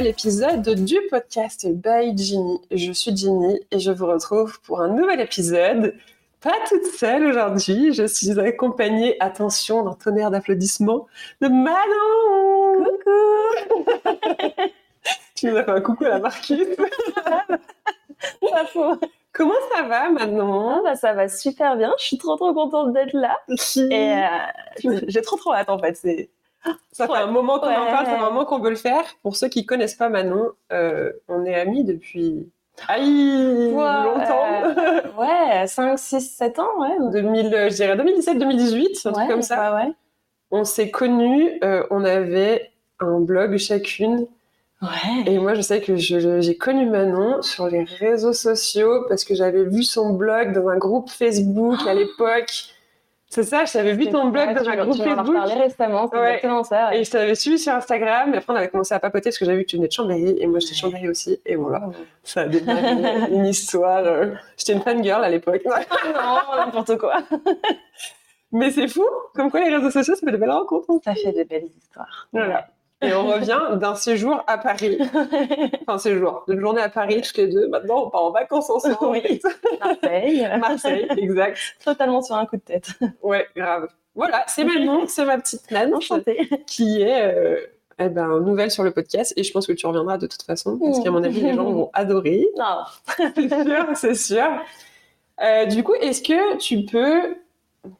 nouvel épisode du podcast by Ginny. Je suis Ginny et je vous retrouve pour un nouvel épisode. Pas toute seule aujourd'hui, je suis accompagnée, attention, d'un tonnerre d'applaudissements, de Manon Coucou Tu nous as fait un coucou à la Marquise Pas faux. Comment ça va Manon? Ah bah, ça va super bien, je suis trop trop contente d'être là. Et euh, j'ai trop trop hâte en fait. C'est... Ça fait Ouais. un moment qu'on en parle, ça fait un moment qu'on veut le faire. Pour ceux qui connaissent pas Manon, euh, on est amis depuis aïe, Ouais, longtemps. euh, ouais, 5, 6, 7 ans, ouais. 2000, je dirais 2017-2018, un truc comme ça. Ouais, ouais. On s'est connus, euh, on avait un blog chacune. Ouais. Et moi, je sais que j'ai connu Manon sur les réseaux sociaux parce que j'avais vu son blog dans un groupe Facebook à l'époque. C'est ça, je t'avais vu ton blog dans un groupe tu m'en Facebook. reparlé récemment, c'est Ouais. exactement ça. ouais. Et je t'avais suivi sur Instagram, et après on avait commencé à papoter parce que j'avais vu que tu venais de Chambéry, et moi j'étais de Chambéry aussi, et voilà, ça a démarré une histoire. euh, J'étais une fangirl à l'époque. non, n'importe quoi. Mais c'est fou, comme quoi les réseaux sociaux, ça fait de belles rencontres. Ça fait des belles histoires. Voilà. Et on revient d'un séjour à Paris. Enfin, séjour, d'une journée à Paris, toutes les deux. Maintenant, on part en vacances ensemble. Oui. Marseille. Marseille, exact. Totalement sur un coup de tête. Ouais, grave. Voilà, c'est Manon, c'est ma petite Nan Enchantée. qui est euh, eh ben, nouvelle sur le podcast. Et je pense que tu reviendras de toute façon, parce qu'à mon avis, les gens vont adorer. Non. C'est sûr, c'est sûr. Euh, du coup, est-ce que tu peux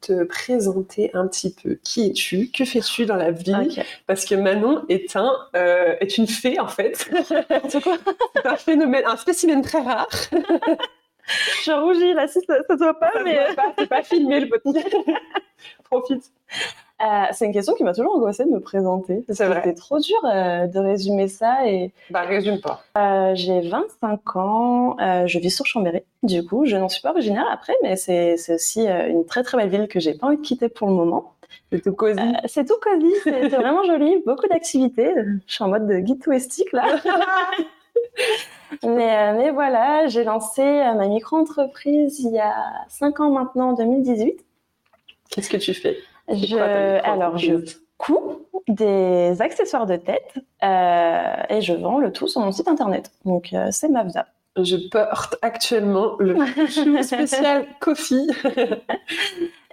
te présenter un petit peu Qui es-tu Que fais-tu dans la vie. Parce que Manon est un euh, est une fée en fait. C'est quoi C'est un phénomène, un spécimen très rare. Je rougis là, si ça, ça se voit pas, Ça mais. voit pas, c'est pas filmé le podcast. Profite. Euh, c'est une question qui m'a toujours angoissée de me présenter. C'est vrai. C'était trop dur euh, de résumer ça. Et Bah résume pas. euh, j'ai 25 ans, je vis sur Chambéry. Du coup, je n'en suis pas originaire après, mais c'est aussi une très très belle ville que j'ai pas envie de quitter pour le moment. C'est tout cosy. C'est tout cosy, c'est vraiment joli, beaucoup d'activités. Je suis en mode de guide touristique là. mais, mais voilà, j'ai lancé ma micro-entreprise il y a 5 ans maintenant, en 2018. Qu'est-ce que tu fais? Je, alors, je couds des accessoires de tête euh, et je vends le tout sur mon site internet. Donc, euh, c'est Mavda. Je porte actuellement le spécial Coffee.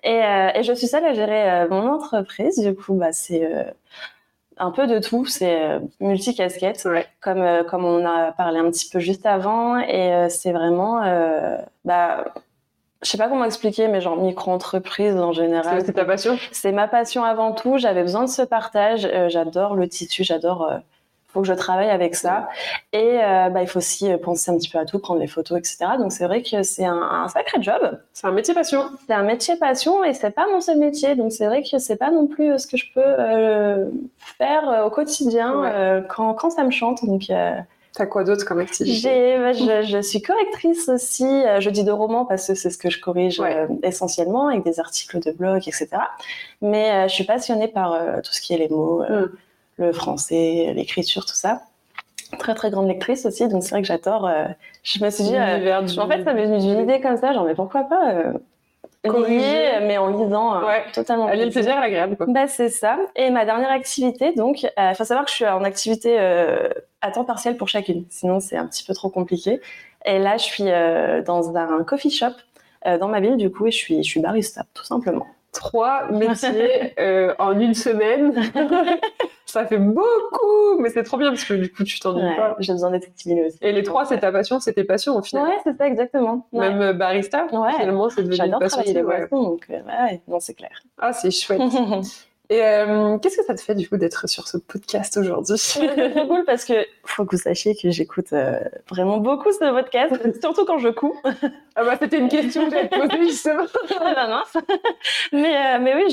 Et, euh, et je suis seule à gérer euh, mon entreprise. Du coup, bah, c'est un peu de tout. C'est euh, multi-casquette, Ouais. comme, euh, comme on a parlé un petit peu juste avant. Et euh, c'est vraiment. Bah, je sais pas comment expliquer, mais genre micro-entreprise en général. C'est ta passion? C'est ma passion avant tout. J'avais besoin de ce partage. Euh, j'adore le tissu. J'adore. euh, faut que je travaille avec ça. Et euh, bah, il faut aussi euh, penser un petit peu à tout, prendre des photos, etc. Donc c'est vrai que c'est un, un sacré job. C'est un métier passion. C'est un métier passion et c'est pas mon seul métier. Donc c'est vrai que c'est pas non plus ce que je peux faire au quotidien Ouais. quand, quand ça me chante. Donc T'as quoi d'autre comme activité? Bah, je, je suis correctrice aussi. Euh, Je dis de romans parce que c'est ce que je corrige Ouais. euh, essentiellement avec des articles de blog, etc. Mais euh, je suis passionnée par euh, tout ce qui est les mots, Mm. le français, l'écriture, tout ça. Très très grande lectrice aussi, donc c'est vrai que j'adore. je me suis dit, en fait, ça m'est venu d'une idée comme ça, genre mais pourquoi pas Corriger. lier, mais en lisant euh, Ouais. totalement. Allier le plaisir et l'agréable, quoi. Bah, c'est ça. Et ma dernière activité, donc, il faut savoir que je suis en activité euh, à temps partiel pour chacune. Sinon, c'est un petit peu trop compliqué. Et là, je suis euh, dans un coffee shop euh, dans ma ville, du coup, et je suis, je suis barista, tout simplement. Trois métiers euh, en une semaine. ça fait beaucoup, mais c'est trop bien parce que du coup, tu t'ennuies Ouais, pas. J'ai besoin d'être stimulée aussi. Et les trois, c'est ta passion, c'est tes passions au final. Ouais, c'est ça, exactement. Ouais. Même euh, barista, Ouais. finalement, c'est devenu une J'adore passion. travailler les boissons, donc, euh, ouais, non, c'est clair. Ah, c'est chouette. Et euh, qu'est-ce que ça te fait du coup d'être sur ce podcast aujourd'hui? C'est cool parce que faut que vous sachiez que j'écoute euh, vraiment beaucoup ce podcast, surtout quand je couds. Ah bah c'était une question que j'allais te poser justement. Ah bah mais, euh, mais oui,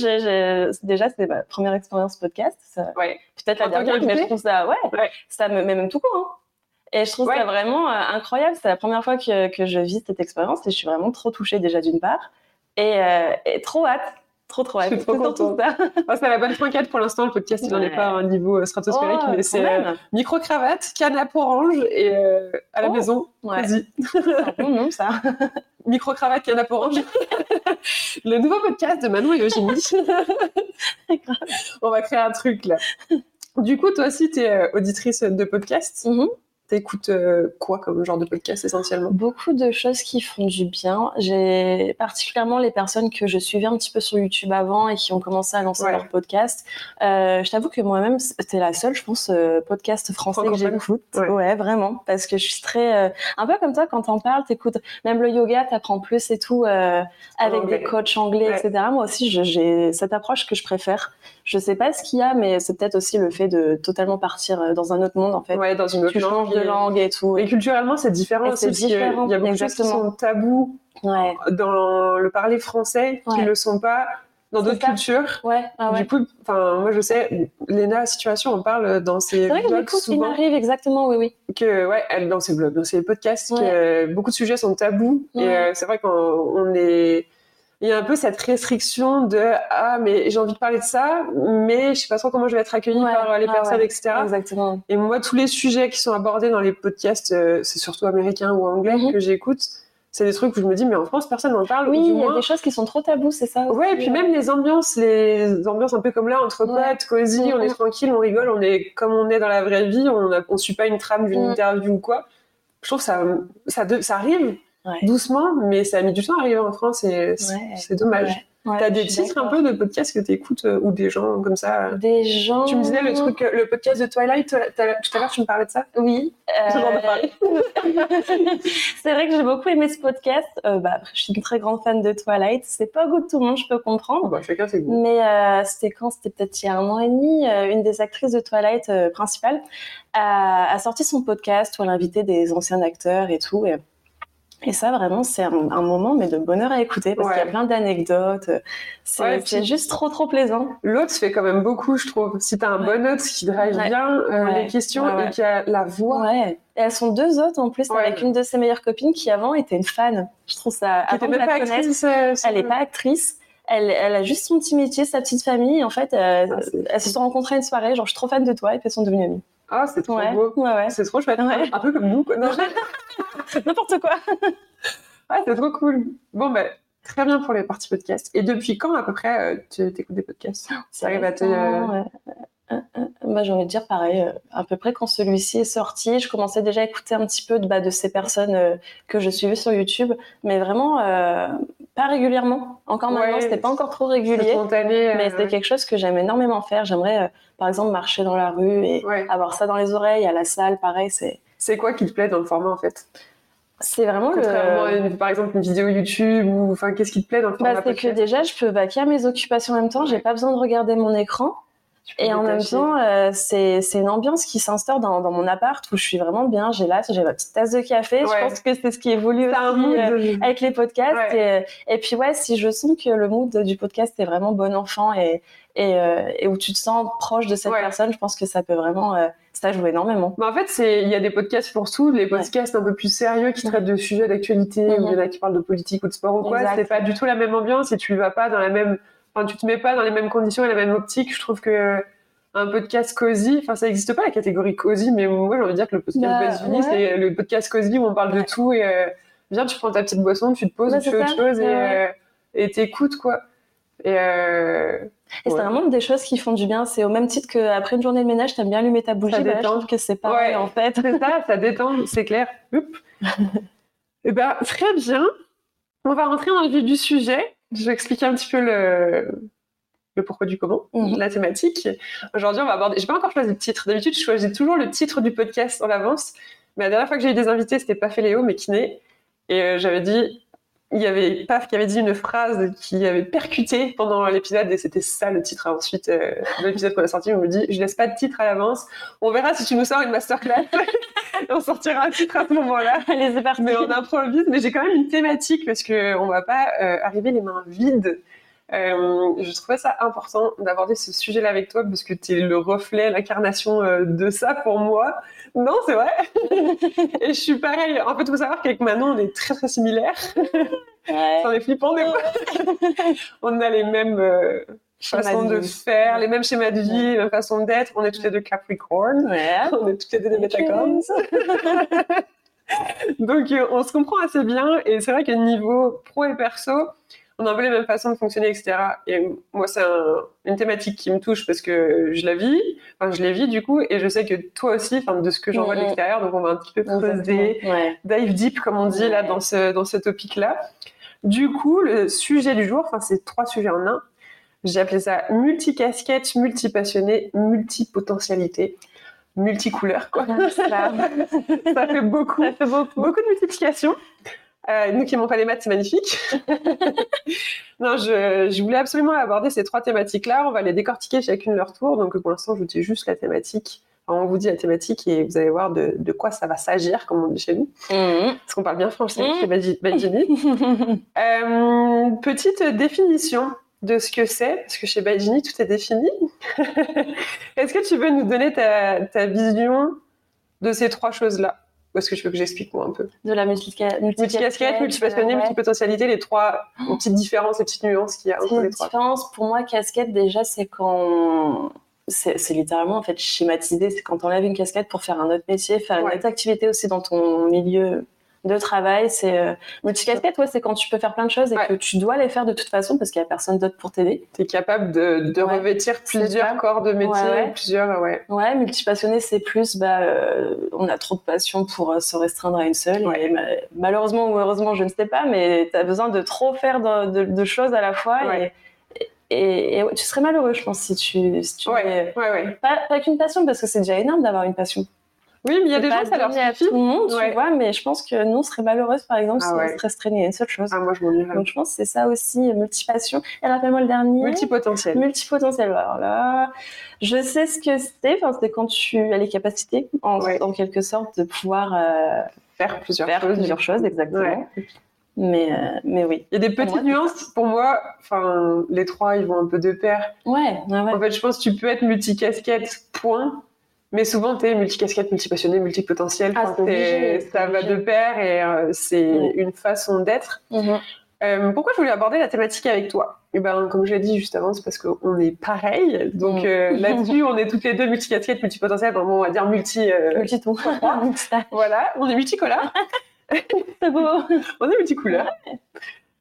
déjà, c'était ma première expérience podcast. Ça- Ouais. Peut-être la dernière, mais je trouve ça, ouais, Ouais. ça me met même tout court. Hein. Et je trouve Ouais. ça vraiment incroyable. C'est la première fois que, que je vis cette expérience et je suis vraiment trop touchée déjà d'une part. Et, et trop hâte. Trop, trop hâte. Je suis trop contente. ça. Ah, c'est la bonne trinquette pour l'instant, le podcast il n'en est pas à un niveau euh, stratosphérique, Oh, mais c'est euh, micro-cravate, canap orange et euh, à la Oh. maison, Ouais. vas-y. C'est un bon nom, ça. Micro-cravate, canap orange. le nouveau podcast de Manon et Eugénie. On va créer un truc là. Du coup, toi aussi, tu es auditrice de podcast? Mhm. T'écoutes euh, quoi comme genre de podcast essentiellement? Beaucoup de choses qui font du bien. J'ai particulièrement les personnes que je suivais un petit peu sur YouTube avant et qui ont commencé à lancer Ouais. leur podcast. Euh, je t'avoue que moi-même, c'était la seule, je pense, euh, podcast français que j'écoute. Ouais. Ouais. vraiment. Parce que je suis très. euh, un peu comme toi, quand t'en parles, t'écoutes. Même le yoga, t'apprends plus et tout, euh, avec anglais. des coachs anglais, Ouais. etc. Moi aussi, j'ai cette approche que je préfère. Je sais pas ce qu'il y a, mais c'est peut-être aussi le fait de totalement partir euh, dans un autre monde, en fait. Ouais, dans une autre changes de langue et tout. Et culturellement, c'est différent aussi. Il y a beaucoup de choses qui sont tabous Ouais, dans le parler français qui ne le sont pas dans d'autres cultures. ouais, ah ouais. Du coup, enfin, moi je sais, Léna Situation en parle dans ses C'est vrai blogs il souvent m'arrive exactement, oui, oui. que ouais, elle dans ses blogs, dans ses podcasts, Ouais. que euh, beaucoup de sujets sont tabous et euh, c'est vrai qu'on on est il y a un peu cette restriction de ah mais j'ai envie de parler de ça mais je sais pas trop comment je vais être accueillie Ouais. par euh, les Ah personnes ouais. etc Exactement. et moi tous les sujets qui sont abordés dans les podcasts euh, c'est surtout américains ou anglais Mhm. que j'écoute c'est des trucs où je me dis mais en France personne n'en parle ou Oui, il y a des choses qui sont trop tabous, c'est ça. Ouais, et puis même les ambiances, les ambiances un peu comme là, entre potes, cosy, on est Mhm. tranquille, on rigole, on est comme on est dans la vraie vie, on a, on suit pas une trame d'une Mhm. interview ou quoi. Je trouve que ça, ça, de- ça arrive Ouais. doucement, mais ça a mis du temps à arriver en France et c'est dommage. T'as des titres un peu de podcasts que t'écoutes euh, ou des gens comme ça? Euh, Des gens. Tu me disais le truc, euh, le podcast de Twilight, tout à l'heure, tout à l'heure, tu me parlais de ça? Oui. Euh, c'est vrai que j'ai beaucoup aimé ce podcast. Euh, bah, je suis une très grande fan de Twilight. C'est pas au goût de tout le monde, je peux comprendre. Bah, chacun ses goûts. Mais euh, c'était quand? C'était peut-être il y a un an et demi. euh, une des actrices de Twilight euh, principale a, a sorti son podcast où elle invitait des anciens acteurs et tout. Et, et ça, vraiment, c'est un, un moment mais de bonheur à écouter parce Ouais. qu'il y a plein d'anecdotes. C'est Ouais, c'est juste trop, trop plaisant. L'autre fait quand même beaucoup, je trouve. Si t'as un Ouais. bon hôte qui drive bien euh, les questions et qui a la voix Ouais. Et elles sont deux autres en plus avec une de ses meilleures copines qui avant était une fan. Je trouve ça. qui était même pas connaître, actrice. euh, Elle n'est pas actrice. Elle, elle a juste son petit métier, sa petite famille. En fait, euh, Ah, elles se sont rencontrées à une soirée. Genre, je suis trop fan de toi. Et puis elles sont devenues amies. Ah, c'est trop Ouais, beau. ouais, ouais. C'est trop chouette. Un peu comme nous. N'importe quoi. ah, c'est trop cool. Bon, ben, très bien pour les parties podcast. Et depuis quand, à peu près, euh, tu écoutes des podcasts? Ça arrive à te. Euh, euh, bah, j'ai envie de dire pareil, euh, à peu près quand celui-ci est sorti, je commençais déjà à écouter un petit peu de, bah, de ces personnes euh, que je suivais sur YouTube, mais vraiment euh, pas régulièrement. Encore maintenant, Ouais, c'était pas encore trop régulier, spontané. euh, mais c'était quelque chose que j'aime énormément faire. J'aimerais, euh, par exemple, marcher dans la rue et Ouais. avoir ça dans les oreilles, à la salle, pareil, c'est C'est quoi qui te plaît dans le format, en fait? C'est vraiment Contrairement à, le. une- par exemple, une vidéo YouTube ou. Enfin, qu'est-ce qui te plaît dans le format Bah, c'est que déjà, je peux vaquer à mes occupations en même temps, j'ai pas besoin de regarder mon écran. Et en même temps, euh, c'est une ambiance qui s'instaure dans, dans mon appart où je suis vraiment bien. J'ai là, j'ai ma petite tasse de café. Ouais. Je pense que c'est ce qui évolue aussi mood. euh, avec les podcasts. Ouais. Et, et puis ouais, si je sens que le mood du podcast est vraiment bon enfant et, et, euh, et où tu te sens proche de cette Ouais. personne, je pense que ça peut vraiment, euh, ça joue énormément. En fait, il y a des podcasts pour tout, les podcasts un peu plus sérieux qui traitent de sujets d'actualité, ou il y en a qui parlent de politique ou de sport ou quoi. C'est pas du tout la même ambiance et tu vas pas dans la même, enfin, tu te mets pas dans les mêmes conditions et la même optique. Je trouve que un podcast cosy, enfin, ça n'existe pas la catégorie cosy, mais moi j'ai envie de dire que le podcast Bah, ouais. c'est le podcast cosy où on parle de tout et euh, viens, tu prends ta petite boisson, tu te poses, Ouais, tu fais autre chose et euh, et t'écoutes quoi. Et euh, Et c'est vraiment des choses qui font du bien. C'est au même titre qu'après une journée de ménage, t'aimes bien allumer ta bougie. Ça Bah, détend. que c'est pareil Ouais. en fait. C'est ça, ça détend, c'est clair. Oups. Eh ben, très bien. On va rentrer dans le vif du sujet. Je vais expliquer un petit peu le, le pourquoi du comment, Mhm. la thématique. Aujourd'hui, on va aborder. J'ai pas encore choisi le titre. D'habitude, je choisis toujours le titre du podcast en avance. Mais la dernière fois que j'ai eu des invités, c'était pas Féléo, mais Kiné. Et euh, j'avais dit. Il y avait Paf qui avait dit une phrase qui avait percuté pendant l'épisode et c'était ça le titre. Ensuite, euh, de l'épisode qu'on a sorti, on me dit Je laisse pas de titre à l'avance. On verra si tu nous sors une masterclass. on sortira un titre à ce moment-là. Allez, c'est parti. Mais on improvise, mais j'ai quand même une thématique parce que on va pas euh, arriver les mains vides. Euh, je trouvais ça important d'aborder ce sujet-là avec toi parce que tu es le reflet, l'incarnation euh, de ça pour moi. Non, c'est vrai. Et je suis pareil. En fait, il faut savoir qu'avec Manon, on est très très similaires. Ouais. Ça est flippant des fois. on a les mêmes euh, façons de faire, les mêmes schémas de vie, les mêmes façons d'être. On est toutes les deux Capricorn. Ouais. On est toutes les deux des Métacorns. Donc euh, on se comprend assez bien et c'est vrai que niveau pro et perso, on a un peu les mêmes façons de fonctionner, etc. Et moi, c'est une thématique qui me touche parce que je la vis, enfin, je l'ai vis du coup, et je sais que toi aussi, enfin, de ce que j'en vois de l'extérieur, donc on va un petit peu creuser, Ouais. dive deep, comme on dit là, dans ce, dans ce topic-là. Du coup, le sujet du jour, enfin, c'est trois sujets en un. J'ai appelé ça multicasquette, multipassionné, multipotentialité, multicouleur, quoi. Ça, ça fait beaucoup ça fait beaucoup. beaucoup de multiplication. Euh, nous qui n'aimons pas les maths, c'est magnifique. non, je, je voulais absolument aborder ces trois thématiques-là. On va les décortiquer chacune leur tour. Donc pour l'instant, je vous dis juste la thématique. Enfin, on vous dit la thématique et vous allez voir de, de quoi ça va s'agir, comme on dit chez nous. Mhm. Parce qu'on parle bien français Mhm. chez Badji- Badjini. Euh, petite définition de ce que c'est, parce que chez Badjini, tout est défini. Est-ce que tu veux nous donner ta, ta vision de ces trois choses-là? Ou est-ce que tu veux que j'explique moi un peu? De la multica- Multicasquette, multipassionné, ouais. multipotentialité, les trois les petites différences, les petites nuances qu'il y a entre les trois. différence pour moi, casquette déjà, c'est quand c'est littéralement en fait schématisé, c'est quand on enlève une casquette pour faire un autre métier, faire une autre activité aussi dans ton milieu de travail. C'est euh, multicasquette, ouais, c'est quand tu peux faire plein de choses et Ouais. que tu dois les faire de toute façon parce qu'il y a personne d'autre pour t'aider. Tu es capable de, de Ouais. revêtir plusieurs corps de métier, Ouais, ouais. plusieurs, ouais. Ouais, multipassionné, c'est plus, bah, euh, on a trop de passion pour euh, se restreindre à une seule. Et malheureusement ou heureusement, je ne sais pas, mais tu as besoin de trop faire de, de- de choses à la fois. Et, et- et ouais, tu serais malheureux, je pense, si tu, si tu Ouais, ouais, ouais. Pas, pas qu'une passion, parce que c'est déjà énorme d'avoir une passion. Oui, mais il y a des gens, ça leur suffit. tout le monde, Ouais. tu vois, mais je pense que nous, on serait malheureuses, par exemple, Ah si ouais. on se restreignait à une seule chose. Ah, moi, je m'ennuierais. Donc, je pense que c'est ça aussi, multipassion. Et rappelle-moi le dernier. Multipotentiel. Multipotentiel. Alors là, je sais ce que c'est. Enfin, c'est quand tu as les capacités, en, Ouais. en quelque sorte, de pouvoir euh, Faire plusieurs faire choses. plusieurs choses, exactement. Mais, euh, mais oui. Il y a des Pour petites moi, nuances. Pour moi, enfin, les trois, ils vont un peu de pair. Ouais, ouais, ouais. En fait, je pense que tu peux être multicasquette, point. Mais souvent, tu es multicasquette, multipassionné, multipotentiel. Ah, Enfin, obligé, ça va de pair et euh, c'est une façon d'être. Mhm. Euh, pourquoi je voulais aborder la thématique avec toi? Eh ben, comme je l'ai dit juste avant, c'est parce qu'on est pareil. Donc Mm. euh, là-dessus, on est toutes les deux multicasquettes, multipotentielles. Vraiment, on va dire multi. euh, Multi-tout. voilà, on est multicolores. c'est beau. on est multicouleurs.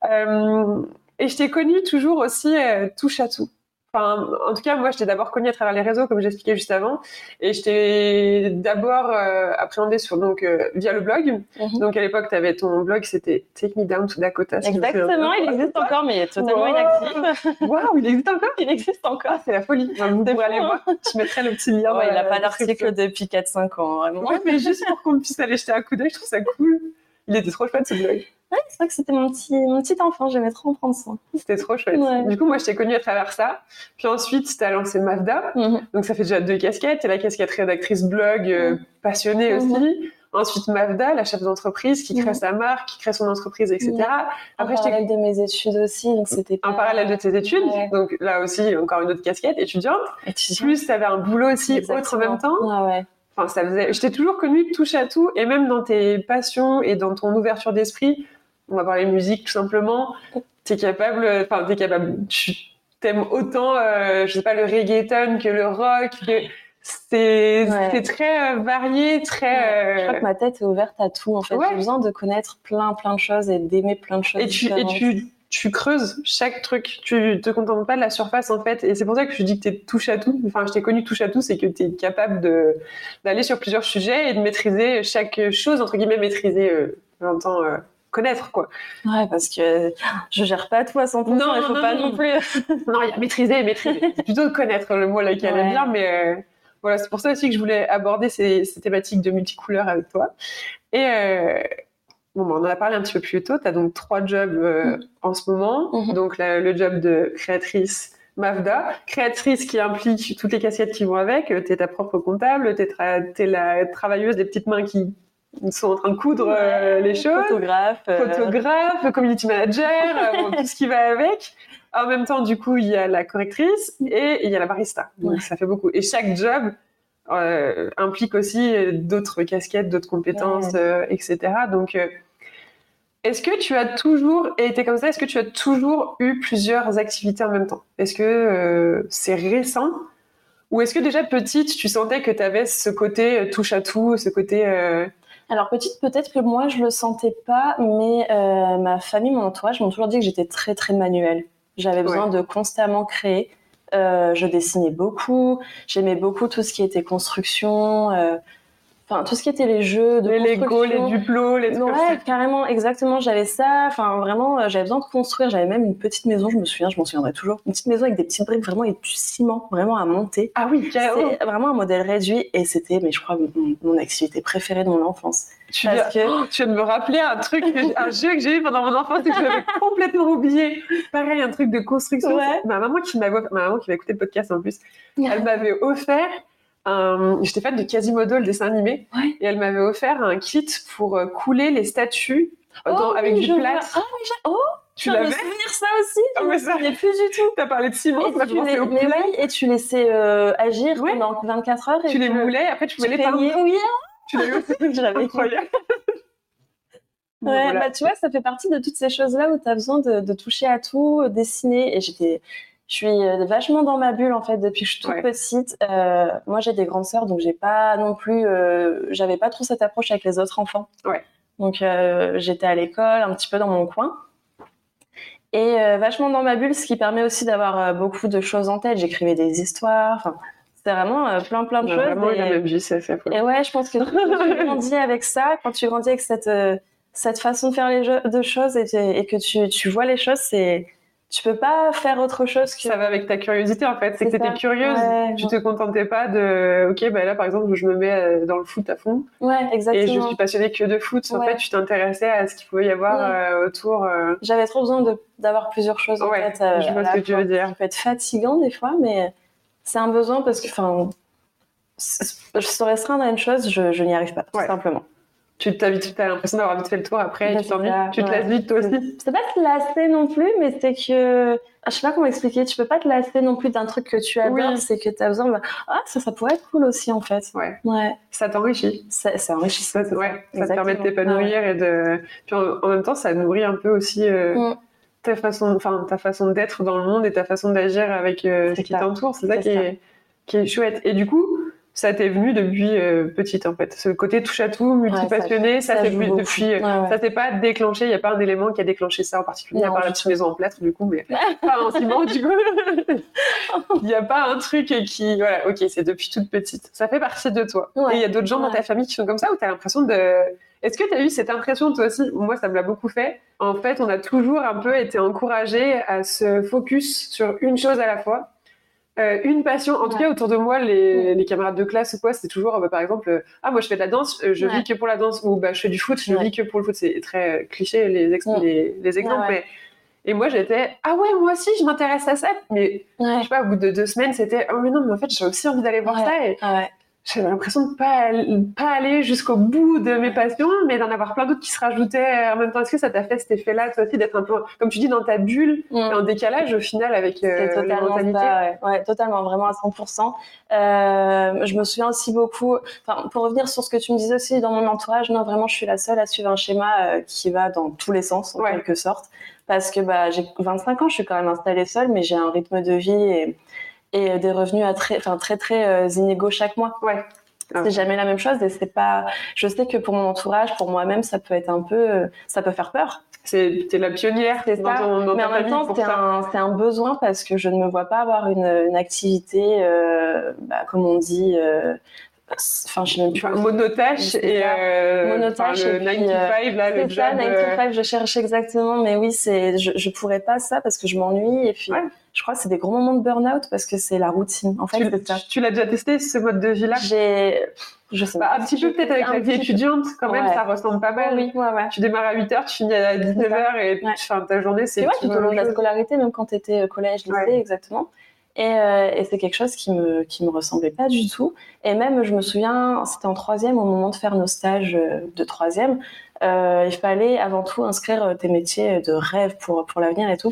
Euh, et je t'ai connue toujours aussi euh, touche à tout. Enfin, en tout cas, moi, je t'ai d'abord connue à travers les réseaux, comme j'expliquais juste avant, et je t'ai d'abord euh, appréhendée sur donc euh, via le blog. Mhm. Donc à l'époque, tu avais ton blog, c'était Take Me Down to Dakota. si Exactement, il existe encore, mais il est totalement Wow. inactif. Waouh, il existe encore? Il existe encore. Ah, c'est la folie. Enfin, vous aller hein. voir. Je mettrai le petit lien. Dans il n'a pas d'article depuis 4-5 ans, vraiment. Ouais, mais juste pour qu'on puisse aller jeter un coup d'œil, je trouve ça cool. Il était trop chouette ce blog. C'est vrai que c'était mon petit, mon petit enfant, j'aimais trop en prendre soin. C'était trop chouette. Ouais. Du coup, moi, je t'ai connue à travers ça. Puis ensuite, tu as lancé Mafda. Donc, ça fait déjà deux casquettes. Tu la casquette rédactrice blog, euh, passionnée Mhm. aussi. Ensuite, Mafda, la chef d'entreprise qui crée Mhm. sa marque, qui crée son entreprise, etc. Mhm. Après, en parallèle de mes études aussi, donc c'était en pas- parallèle de tes études. Ouais. Donc là aussi, encore une autre casquette, étudiante. Étudiante. Plus, tu avais un boulot aussi autre en Exactement. même temps. Ouais, ouais. Enfin, ça faisait... Je t'ai toujours connue touche à tout, et même dans tes passions et dans ton ouverture d'esprit, on va parler musique tout simplement, t'es capable, enfin, t'es capable, tu t'aimes autant, euh, je sais pas, le reggaeton que le rock, que c'est Ouais. très euh, varié, très... Je crois euh, que ma tête est ouverte à tout, en fait. Ouais. J'ai besoin de connaître plein, plein de choses et d'aimer plein de choses. Et tu, et tu, tu creuses chaque truc, tu te contentes pas de la surface en fait, et c'est pour ça que je dis que tu touche à tout. Enfin, je t'ai connu touche à tout, c'est que tu es capable d'aller sur plusieurs sujets et de maîtriser chaque chose entre guillemets maîtriser. J'entends connaître quoi. Ouais, parce que je gère pas tout à 100%, Non, il faut non, pas non. non plus. Non, il y a maîtriser et maîtriser. C'est plutôt connaître le mot là qui allait Ouais. bien, mais euh, voilà, c'est pour ça aussi que je voulais aborder ces, ces thématiques de multicouleurs avec toi. Et euh, bon, bah, on en a parlé un petit peu plus tôt. Tu as donc trois jobs euh, en ce moment. Mhm. Donc la- le job de créatrice. Mafda, créatrice qui implique toutes les casquettes qui vont avec. Tu es ta propre comptable, tu es, la travailleuse des petites mains qui sont en train de coudre euh, les choses Photographe. euh, photographe, community manager, euh, bon, tout ce qui va avec. En même temps, du coup, il y a la correctrice et il y a la barista. Donc, Ouais. ça fait beaucoup. Et chaque job euh, implique aussi d'autres casquettes, d'autres compétences, Ouais. euh, etc. Donc, euh, est-ce que tu as toujours été comme ça Est-ce que tu as toujours eu plusieurs activités en même temps? Est-ce que c'est récent? Ou est-ce que déjà petite, tu sentais que tu avais ce côté touche à tout, ce côté... Alors petite, peut-être que moi je le sentais pas, mais euh, ma famille, mon entourage m'ont toujours dit que j'étais très très manuelle. J'avais besoin de constamment créer. Euh, je dessinais beaucoup, j'aimais beaucoup tout ce qui était construction, euh, enfin tout ce qui était les jeux de les Lego, les Duplo, les trucs ouais, carrément, exactement. J'avais ça. Enfin vraiment, euh, j'avais besoin de construire. J'avais même une petite maison. Je me souviens, je m'en souviendrai toujours. Une petite maison avec des petites briques vraiment et du ciment vraiment à monter. Ah oui. C'est vraiment un modèle réduit et c'était, mais je crois, mon, activité préférée de mon enfance. Tu, viens, que... oh, tu viens de me rappeler un truc, un jeu que j'ai eu pendant mon enfance et que j'avais complètement oublié. Pareil, un truc de construction. Ouais. Ma maman qui m'a, ma maman qui va écouter le podcast en plus, elle m'avait offert J'étais fan de Quasimodo, le dessin animé, ouais. et elle m'avait offert un kit pour euh, couler les statues oh, dans, avec oui, du je plâtre. Oh, mais oh, tu l'avais l'avais souvenir ça aussi. Ah, mais ça, je plus du tout. T'as parlé de ciment, tu, les, au oui, et tu laissais euh, agir ouais. pendant 24 heures. Et tu les moulais, après tu pouvais les peindre. Oui, tu les eu, j'avais incroyable. Bon, ouais, voilà. bah, tu vois, ça fait partie de toutes ces choses-là où tu as besoin de, de, toucher à tout, euh, dessiner. Et j'étais, je suis euh, vachement dans ma bulle en fait depuis que je suis toute ouais. petite. Euh, moi, j'ai des grandes sœurs, donc j'ai pas non plus, euh, j'avais pas trop cette approche avec les autres enfants. Ouais. Donc euh, j'étais à l'école, un petit peu dans mon coin. Et vachement dans ma bulle, ce qui permet aussi d'avoir beaucoup de choses en tête. J'écrivais des histoires. C'était vraiment plein plein de non, choses. Vraiment, et, il a même Et ouais, je pense que quand tu grandis avec ça, quand tu grandis avec cette cette façon de faire les jeux, de choses et, et que tu, tu vois les choses, c'est tu peux pas faire autre chose que ça va avec ta curiosité en fait. C'est que t'étais curieuse. Ouais, tu ouais. te contentais pas de ok bah là par exemple je me mets euh, dans le foot à fond. Ouais exactement et je suis passionnée que de foot. En Ouais. fait tu t'intéressais à ce qu'il pouvait y avoir euh, autour euh, j'avais trop besoin d'avoir plusieurs choses en Ouais, fait euh, je vois ce que tu veux dire. ça peut être fatigant des fois mais c'est un besoin parce que enfin se restreindre à une chose je, je n'y arrive pas tout simplement tu t'as vite t'as l'impression d'avoir vite fait le tour après Bah, tu t'ennuies ça, tu te lasses vite toi aussi. C'est pas te lasser non plus mais c'est que ah, je sais pas comment expliquer tu peux pas te lasser non plus d'un truc que tu adores Oui. c'est que tu as besoin de... ah ça ça pourrait être cool aussi en fait. Ouais. Ouais. Ça t'enrichit. Enrichissant ça, ouais, ça te permet de t'épanouir et de puis en, en même temps ça nourrit un peu aussi euh, Mm. ta façon enfin ta façon d'être dans le monde et ta façon d'agir avec euh, ce qui ça. t'entoure. C'est ça, C'est qui, ça. Est, qui est chouette. Et du coup ça t'est venu depuis euh, petite en fait ce côté touche à tout multipassionné ça, ça venu beaucoup. depuis euh, Ouais, ouais. ça s'est pas déclenché il y a pas un élément qui a déclenché ça en particulier à Non, part la petite maison en plâtre du coup mais pas en ciment du coup il n'y a pas un truc qui voilà ok c'est depuis toute petite ça fait partie de toi Ouais. et il y a d'autres gens dans Ouais. ta famille qui sont comme ça ou tu as l'impression de est-ce que tu as eu cette impression toi aussi? Moi ça me l'a beaucoup fait en fait on a toujours un peu été encouragé à se focus sur une chose à la fois euh, une passion, en tout Ouais. cas autour de moi, les, les camarades de classe ou quoi, c'était toujours, euh, bah, par exemple, euh, ah moi je fais de la danse, je Ouais. vis que pour la danse, ou bah je fais du foot, je vis que pour le foot. C'est très cliché les, ex- les, les exemples, mais et moi j'étais, ah ouais moi aussi je m'intéresse à ça, mais je sais pas, au bout de deux semaines c'était, oh mais non mais en fait j'ai aussi envie d'aller voir ça et. J'avais l'impression de pas pas aller jusqu'au bout de mes passions, mais d'en avoir plein d'autres qui se rajoutaient en même temps. Est-ce que ça t'a fait cet effet-là toi aussi d'être un peu, comme tu dis, dans ta bulle, Mm. et en décalage au final avec euh, mentalités ça, ouais. Ouais, totalement, vraiment à 100%. Euh, je me souviens aussi beaucoup, enfin, pour revenir sur ce que tu me disais aussi dans mon entourage, non, vraiment, je suis la seule à suivre un schéma euh, qui va dans tous les sens, en Ouais. quelque sorte. Parce que bah, j'ai 25 ans, je suis quand même installée seule, mais j'ai un rythme de vie et, et des revenus à très, enfin, très, très euh, inégaux chaque mois. Ouais. Ah. C'est jamais la même chose et c'est pas. Je sais que pour mon entourage, pour moi-même, ça peut être un peu, euh, ça peut faire peur. C'est t'es la pionnière C'est ça. ton, dans Mais en même temps, c'est un, c'est un besoin parce que je ne me vois pas avoir une, une activité, euh, bah, comme on dit, euh, enfin, je sais même plus. Enfin, monotâche et euh, Monotâche enfin, le et 9 puis, to euh, 5 là le C'est ça, job 9 euh, to 5, je cherche exactement, mais oui, c'est, je, je pourrais pas ça parce que je m'ennuie et puis Ouais. Je crois que c'est des gros moments de burn-out parce que c'est la routine. En fait, tu, tu- tu l'as déjà testé ce mode de vie là J'ai, je sais bah, pas. un petit peu peut-être avec la vie étudiante quand même Ouais. ça ressemble pas mal Oui, ouais, ouais. tu démarres à 8h tu finis à 19h et Ouais. enfin, ta journée c'est Tu tout au long de la scolarité, même quand tu étais collège, lycée, exactement. Et, euh, et c'est quelque chose qui me, qui me ressemblait pas du tout. Et même, je me souviens, c'était en troisième, au moment de faire nos stages euh, de troisième, euh, il fallait avant tout inscrire euh, tes métiers de rêve pour, pour l'avenir et tout.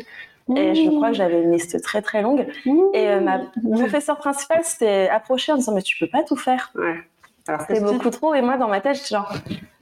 Et je crois que j'avais une liste très très longue. Et euh, ma professeure principale s'était approchée en disant Mais tu peux pas tout faire. ouais C'est beaucoup trop. Et moi, dans ma tête, j'étais genre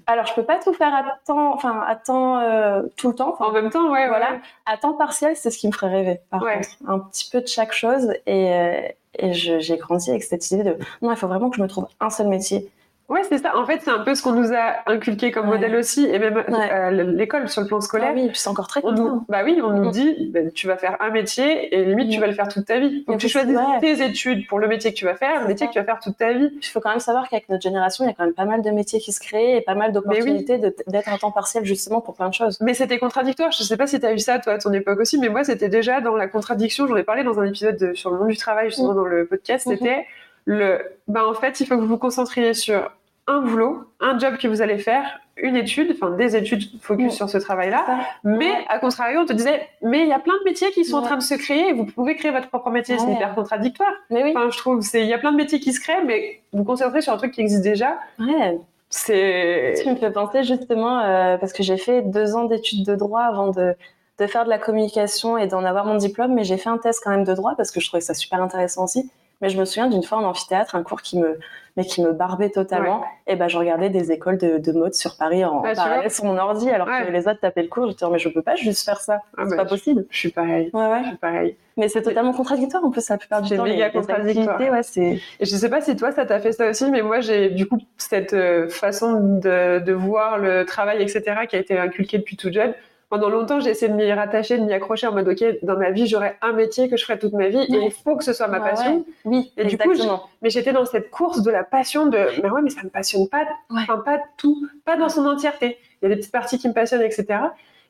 Alors, je peux pas tout faire à temps, enfin, à temps euh, tout le temps. En même temps ouais voilà. ouais. À temps partiel, c'est ce qui me ferait rêver, par Ouais. contre. Un petit peu de chaque chose. Et, euh, et j'ai grandi avec cette idée de non, il faut vraiment que je me trouve un seul métier Ouais, c'est ça. En fait, c'est un peu ce qu'on nous a inculqué comme modèle aussi, et même à l'école sur le plan scolaire. Ah oui, puis c'est encore très on nous, Bah oui, on nous mm. dit, bah, tu vas faire un métier et limite tu mm. vas le faire toute ta vie. Donc tu choisis tes études pour le métier que tu vas faire, le métier que tu vas faire toute ta vie. Il faut quand même savoir qu'avec notre génération, il y a quand même pas mal de métiers qui se créent et pas mal d'opportunités d'être en temps partiel justement pour plein de choses. Mais c'était contradictoire. Je sais pas si tu as vu ça toi à ton époque aussi, mais moi c'était déjà dans la contradiction. J'en ai parlé dans un épisode sur le monde du travail justement mm. dans le podcast. Mm-hmm. C'était le, bah en fait, il faut que vous vous concentriez sur un boulot, un job que vous allez faire, une étude, enfin des études focus sur ce travail-là. Mais à contrario, on te disait, mais il y a plein de métiers qui sont en train de se créer et vous pouvez créer votre propre métier. C'est hyper contradictoire. Mais oui. Enfin, je trouve, il y a plein de métiers qui se créent, mais vous concentrez sur un truc qui existe déjà. Ouais. C'est. Tu me fais penser justement euh, parce que j'ai fait deux ans d'études de droit avant de de faire de la communication et d'en avoir mon diplôme, mais j'ai fait un test quand même de droit parce que je trouvais ça super intéressant aussi. Mais je me souviens d'une fois en amphithéâtre, un cours qui me, mais qui me barbait totalement. Et ben, je regardais des écoles de, de mode sur Paris en parallèle sur mon ordi, alors que les autres tapaient le cours. J'étais, mais je peux pas juste faire ça. Ah c'est bah, pas possible. Je, suis pareil. Ouais, ouais. Je suis pareil. Mais c'est totalement contradictoire en plus la plupart du temps. C'est méga contradictoire. Ouais, c'est. Et je sais pas si toi ça t'a fait ça aussi, mais moi j'ai du coup cette euh, façon de, de voir le travail, etc., qui a été inculquée depuis tout jeune pendant longtemps, j'ai essayé de m'y rattacher, de m'y accrocher en mode, OK, dans ma vie, j'aurai un métier que je ferai toute ma vie et il faut que ce soit ma passion. Oui, et exactement. du coup, mais j'étais dans cette course de la passion de, mais ouais, mais ça me passionne pas, enfin, pas tout, pas dans son entièreté. Il y a des petites parties qui me passionnent, etc.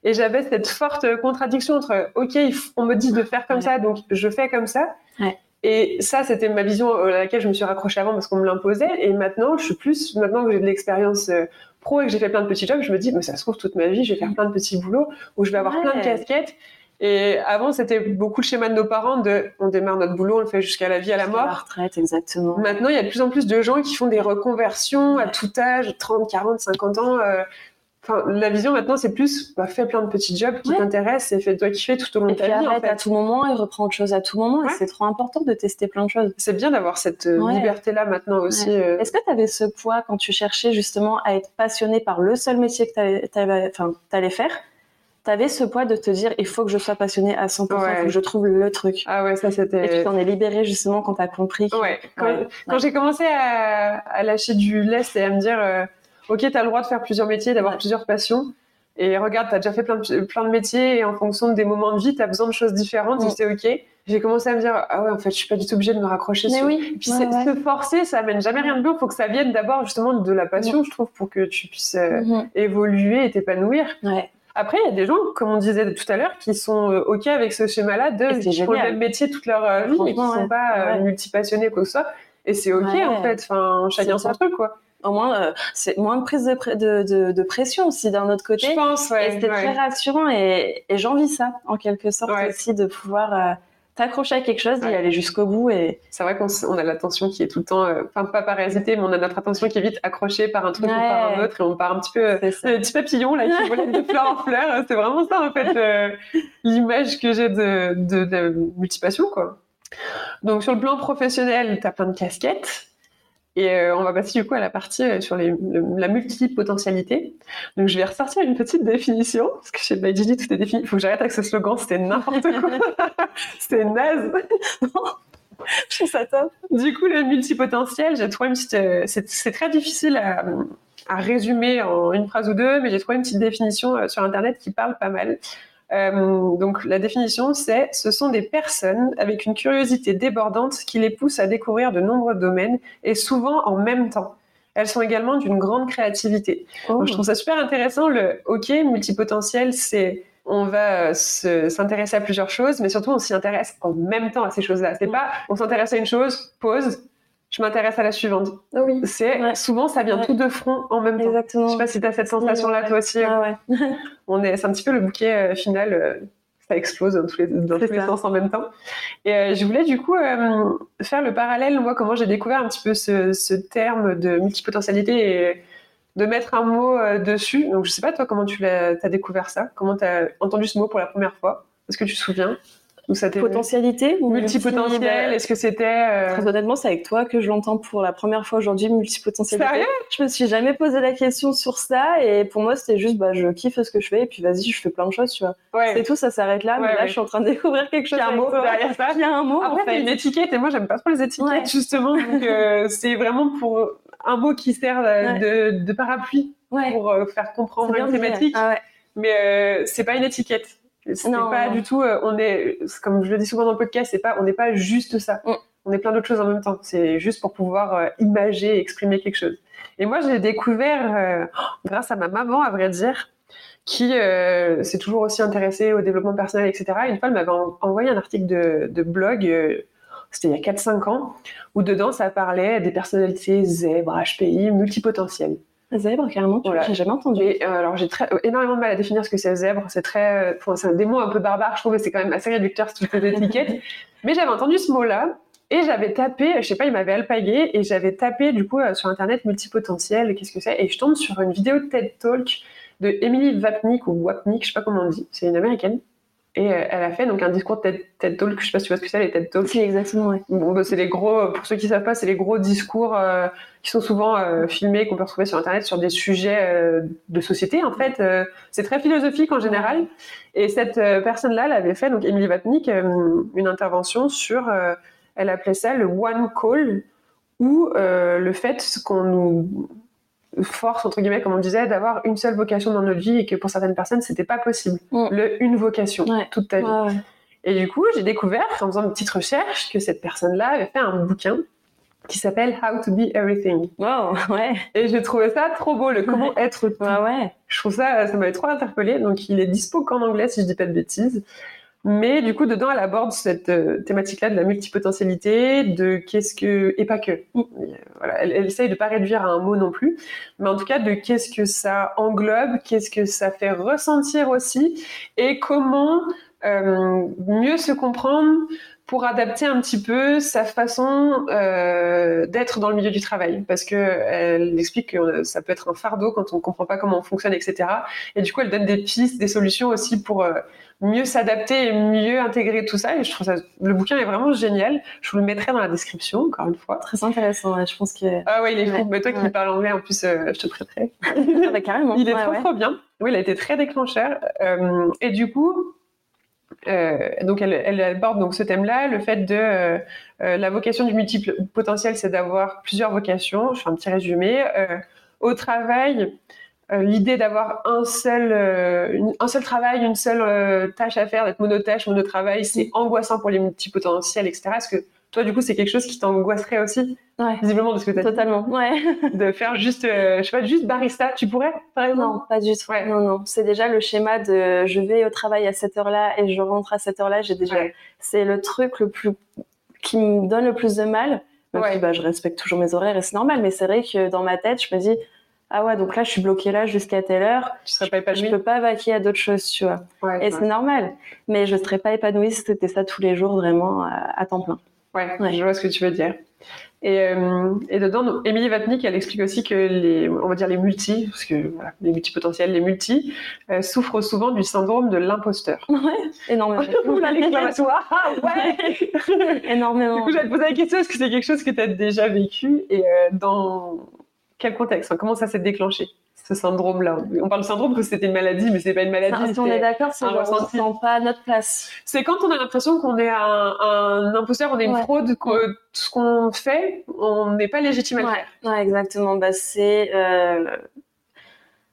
Et j'avais cette forte contradiction entre, OK, on me dit de faire comme ça, donc je fais comme ça. Et ça, c'était ma vision à laquelle je me suis raccrochée avant parce qu'on me l'imposait. Et maintenant, je suis plus, maintenant que j'ai de l'expérience euh, pro et que j'ai fait plein de petits jobs, je me dis, mais ça se trouve toute ma vie, je vais faire plein de petits boulots où je vais avoir plein de casquettes. Et avant, c'était beaucoup le schéma de nos parents de on démarre notre boulot, on le fait jusqu'à la vie, à la mort. la retraite, exactement. Maintenant, il y a de plus en plus de gens qui font des reconversions à tout âge, 30, 40, 50 ans. Euh, Enfin, la vision maintenant, c'est plus bah, fais plein de petits jobs qui t'intéressent et fais-toi kiffer tout au long de ta vie. Arrête à tout moment et reprends autre chose à tout moment. Et c'est trop important de tester plein de choses. C'est bien d'avoir cette euh, liberté-là maintenant aussi. Euh. Est-ce que tu avais ce poids quand tu cherchais justement à être passionné par le seul métier que tu allais faire? Tu avais ce poids de te dire il faut que je sois passionné à 100%, il faut que je trouve le truc. Ah ouais, ça c'était. Et tu t'en es libéré justement quand tu as compris. Ouais, quand, j'ai commencé à, lâcher du lest et à me dire. Euh, ok, tu as le droit de faire plusieurs métiers, d'avoir plusieurs passions. Et regarde, tu as déjà fait plein de, plein de métiers et en fonction des moments de vie, tu as besoin de choses différentes et c'est ok. J'ai commencé à me dire, ah ouais, en fait, je suis pas du tout obligée de me raccrocher Mais sur. Oui. Et puis, se forcer, ça amène jamais rien de bon. Il faut que ça vienne d'abord, justement, de la passion, je trouve, pour que tu puisses euh, mm-hmm. évoluer et t'épanouir. Après, il y a des gens, comme on disait tout à l'heure, qui sont euh, OK avec ce schéma-là de qui font le même métier toute leur euh, vie et qui ne sont pas multipassionnés, quoi que ce soit. Et c'est OK, en fait. Enfin, chacun son truc, quoi au moins euh, c'est moins de prise de, de, de, pression aussi d'un autre côté. Je pense, ouais. Et c'était très rassurant et, et j'envie ça en quelque sorte aussi de pouvoir euh, t'accrocher à quelque chose, d'y aller jusqu'au bout et. C'est vrai qu'on on a l'attention qui est tout le temps, euh, enfin pas parasité, mais on a notre attention qui est vite accrochée par un truc ou par un autre et on part un petit peu le petit papillon là qui vole de fleur en fleur. C'est vraiment ça en fait l'image que j'ai de, de, de multipassion quoi. Donc sur le plan professionnel, tu as plein de casquettes. Et euh, on va passer du coup à la partie euh, sur les, la multipotentialité. Donc je vais ressortir une petite définition, parce que chez Baijini tout est défini. Il faut que j'arrête avec ce slogan, c'était n'importe quoi. c'était naze. je trouve ça top. Du coup, le multipotentiel, j'ai trouvé une petite... Euh, c'est très difficile à, à, résumer en une phrase ou deux, mais j'ai trouvé une petite définition sur Internet qui parle pas mal. Euh, donc la définition, c'est ce sont des personnes avec une curiosité débordante qui les pousse à découvrir de nombreux domaines et souvent en même temps. Elles sont également d'une grande créativité. Oh. je trouve ça super intéressant. Le OK multipotentiel, c'est on va euh, s'intéresser à plusieurs choses, mais surtout on s'y intéresse en même temps à ces choses-là. C'est pas on s'intéresse à une chose, pause, je m'intéresse à la suivante. Ah oui. C'est souvent ça vient tout de front en même temps. Exactement. Je sais pas si tu as cette sensation là toi aussi. Ah on est c'est un petit peu le bouquet euh, final euh, ça explose dans tous les, dans tous les sens en même temps. Et euh, je voulais du coup faire le parallèle moi comment j'ai découvert un petit peu ce, ce, terme de multipotentialité et de mettre un mot dessus. Donc je sais pas toi comment tu l'as as découvert ça, comment tu as entendu ce mot pour la première fois? Est-ce que tu te souviens? Potentialité ou multipotentiel Est-ce que c'était euh, Très honnêtement, c'est avec toi que je l'entends pour la première fois aujourd'hui, multipotentialité. Sérieux? Je me suis jamais posé la question sur ça et pour moi c'était juste bah je kiffe ce que je fais et puis vas-y je fais plein de choses tu vois. C'est tout, ça s'arrête là. mais là je suis en train de découvrir quelque chose. Il y a un mot derrière ça. Il y a un mot. Après en fait. une étiquette et moi j'aime pas trop les étiquettes justement donc euh, c'est vraiment pour un mot qui sert de, de parapluie pour faire comprendre une thématique. Ah mais c'est pas une étiquette. C'est pas du tout. on est, comme je le dis souvent dans le podcast, c'est pas, on n'est pas juste ça. Mm. On est plein d'autres choses en même temps. C'est juste pour pouvoir imager, exprimer quelque chose. Et moi, j'ai découvert, grâce à ma maman, à vrai dire, qui euh, s'est toujours aussi intéressée au développement personnel, etc. Une fois, elle m'avait envoyé un article de, blog, euh, c'était il y a 4-5 ans, où dedans, ça parlait des personnalités zèbres, HPI, multipotentielles. Zèbre, carrément, voilà. j'ai jamais entendu. Et, euh, alors, j'ai très, énormément de mal à définir ce que c'est zèbre. C'est très, c'est un des mots un peu barbare, je trouve, c'est quand même assez réducteur, toutes les étiquettes. Mais j'avais entendu ce mot-là, et j'avais tapé, je sais pas, il m'avait alpagué, et j'avais tapé, du coup, sur Internet, multipotentiel, qu'est-ce que c'est Et je tombe sur une vidéo de TED Talk de Emily Wapnick ou Wapnick, je sais pas comment on dit, c'est une américaine. Et euh, elle a fait donc un discours TED, TED Talk, je sais pas si tu vois ce que c'est les TED Talks. C'est exactement. Bon, bah, c'est les gros, pour ceux qui savent pas, c'est les gros discours euh, qui sont souvent euh, filmés, qu'on peut retrouver sur Internet sur des sujets de société. En fait, c'est très philosophique en général. Et cette personne-là, elle avait fait, donc Emily Wapnick, une intervention sur, elle appelait ça le one call, ou le fait qu'on nous force entre guillemets comme on disait d'avoir une seule vocation dans notre vie et que pour certaines personnes c'était pas possible mm. le une vocation toute ta vie et du coup j'ai découvert en faisant une petite recherche que cette personne là avait fait un bouquin qui s'appelle How to Be Everything. Wow, ouais. Et j'ai trouvé ça trop beau, le comment être tout. ouais. Je trouve ça, ça m'avait trop interpellée. Donc il est dispo qu'en anglais si je dis pas de bêtises. Mais du coup, dedans, elle aborde cette euh, thématique-là de la multipotentialité, de qu'est-ce que et pas que. Mm. Voilà, elle, elle, essaye de pas réduire à un mot non plus, mais en tout cas de qu'est-ce que ça englobe, qu'est-ce que ça fait ressentir aussi, et comment euh, mieux se comprendre pour adapter un petit peu sa façon euh, d'être dans le milieu du travail, parce que elle explique que ça peut être un fardeau quand on ne comprend pas comment on fonctionne, etc. Et du coup, elle donne des pistes, des solutions aussi pour euh, mieux s'adapter et mieux intégrer tout ça. Et je trouve ça, le bouquin est vraiment génial. Je vous le mettrai dans la description, encore une fois. Très intéressant, je pense que. Ah ouais, il est fou. Mais toi qui parles anglais, en plus, euh, je te prêterai. Ah bah, carrément. il est trop, trop bien. Oui, il a été très déclencheur. et du coup, euh, donc elle, aborde donc ce thème-là, le fait de euh, euh, la vocation du multiple potentiel, c'est d'avoir plusieurs vocations. Je fais un petit résumé. au travail, l'idée d'avoir un seul un seul travail, une seule tâche à faire, d'être monotâche, monotravail, c'est angoissant pour les multipotentiels, etc. Est-ce que toi, du coup, c'est quelque chose qui t'angoisserait aussi, ouais. visiblement, de ce que tu as Totalement, ouais. de faire juste, euh, je sais pas, juste barista, tu pourrais, par exemple? Non, pas du tout. Ouais. Non, non. C'est déjà le schéma de je vais au travail à cette heure-là et je rentre à cette heure-là. J'ai déjà, c'est le truc le plus qui me donne le plus de mal. Même bah, je respecte toujours mes horaires et c'est normal, mais c'est vrai que dans ma tête, je me dis, ah ouais, donc là, je suis bloquée là jusqu'à telle heure. Tu serais pas épanouie. Je peux pas vaquer à d'autres choses, tu vois. Ouais, et c'est normal. Mais je serais pas épanouie si c'était ça tous les jours, vraiment, à temps plein. Ouais, je vois ce que tu veux dire. Et, euh, et dedans, Émilie Vatnik, elle explique aussi que les, on va dire les multis, parce que voilà, les multipotentiels, les multis, euh, souffrent souvent du syndrome de l'imposteur. Ouais, énormément. Oula, l'exclamation, ah ouais Énormément. Du coup, j'allais te poser la question, est-ce que c'est quelque chose que tu as déjà vécu et euh, dans quel contexte Comment ça s'est déclenché? Ce syndrome-là. On parle de syndrome que c'était une maladie, mais c'est pas une maladie. Si on est d'accord, c'est sent pas à notre place. C'est quand on a l'impression qu'on est un, un, imposteur, on est une fraude, que tout ce qu'on fait, on n'est pas légitime à le faire. Ouais, exactement. Bah, c'est euh...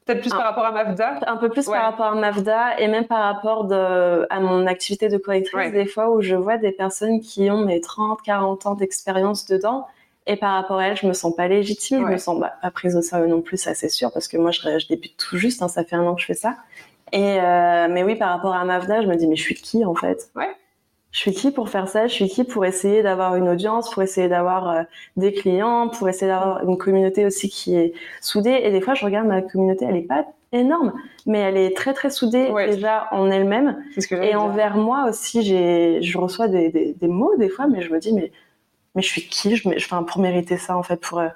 Peut-être plus par rapport à Mafda Un peu plus par rapport à Mafda et même par rapport de, à mon activité de correctrice, des fois où je vois des personnes qui ont mes 30, 40 ans d'expérience dedans et par rapport à elle, je me sens pas légitime, je me sens bah, pas prise au sérieux non plus, ça c'est sûr, parce que moi je, je débute tout juste, hein, ça fait un an que je fais ça. Et euh, mais oui, par rapport à Mavda, je me dis mais je suis qui en fait? Ouais. Je suis qui pour faire ça? Je suis qui pour essayer d'avoir une audience, pour essayer d'avoir euh, des clients, pour essayer d'avoir une communauté aussi qui est soudée? Et des fois, je regarde ma communauté, elle est pas énorme, mais elle est très très soudée déjà en elle-même. et envers moi aussi, j'ai, je reçois des, des, des mots des fois, mais je me dis mais mais je suis qui? Je, enfin, pour mériter ça en fait pour euh,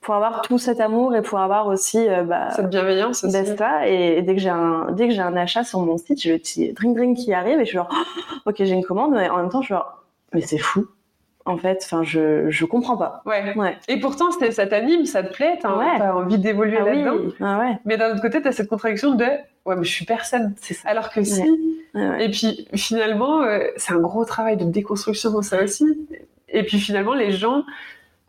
pour avoir tout cet amour et pour avoir aussi euh, bah, cette bienveillance aussi. ça et, dès que j'ai un dès que j'ai un achat sur mon site j'ai le petit drink drink qui arrive et je suis genre ok j'ai une commande mais en même temps je suis genre mais c'est fou. En fait enfin je je comprends pas. Ouais, ouais. et pourtant ça t'anime ça te plaît t'as ouais. envie d'évoluer ah là-dedans. Ah ouais. mais d'un autre côté t'as cette contradiction de ouais mais je suis personne. C'est ça. Alors que si. Et puis finalement euh, c'est un gros travail de déconstruction dans ça aussi et puis finalement, les gens,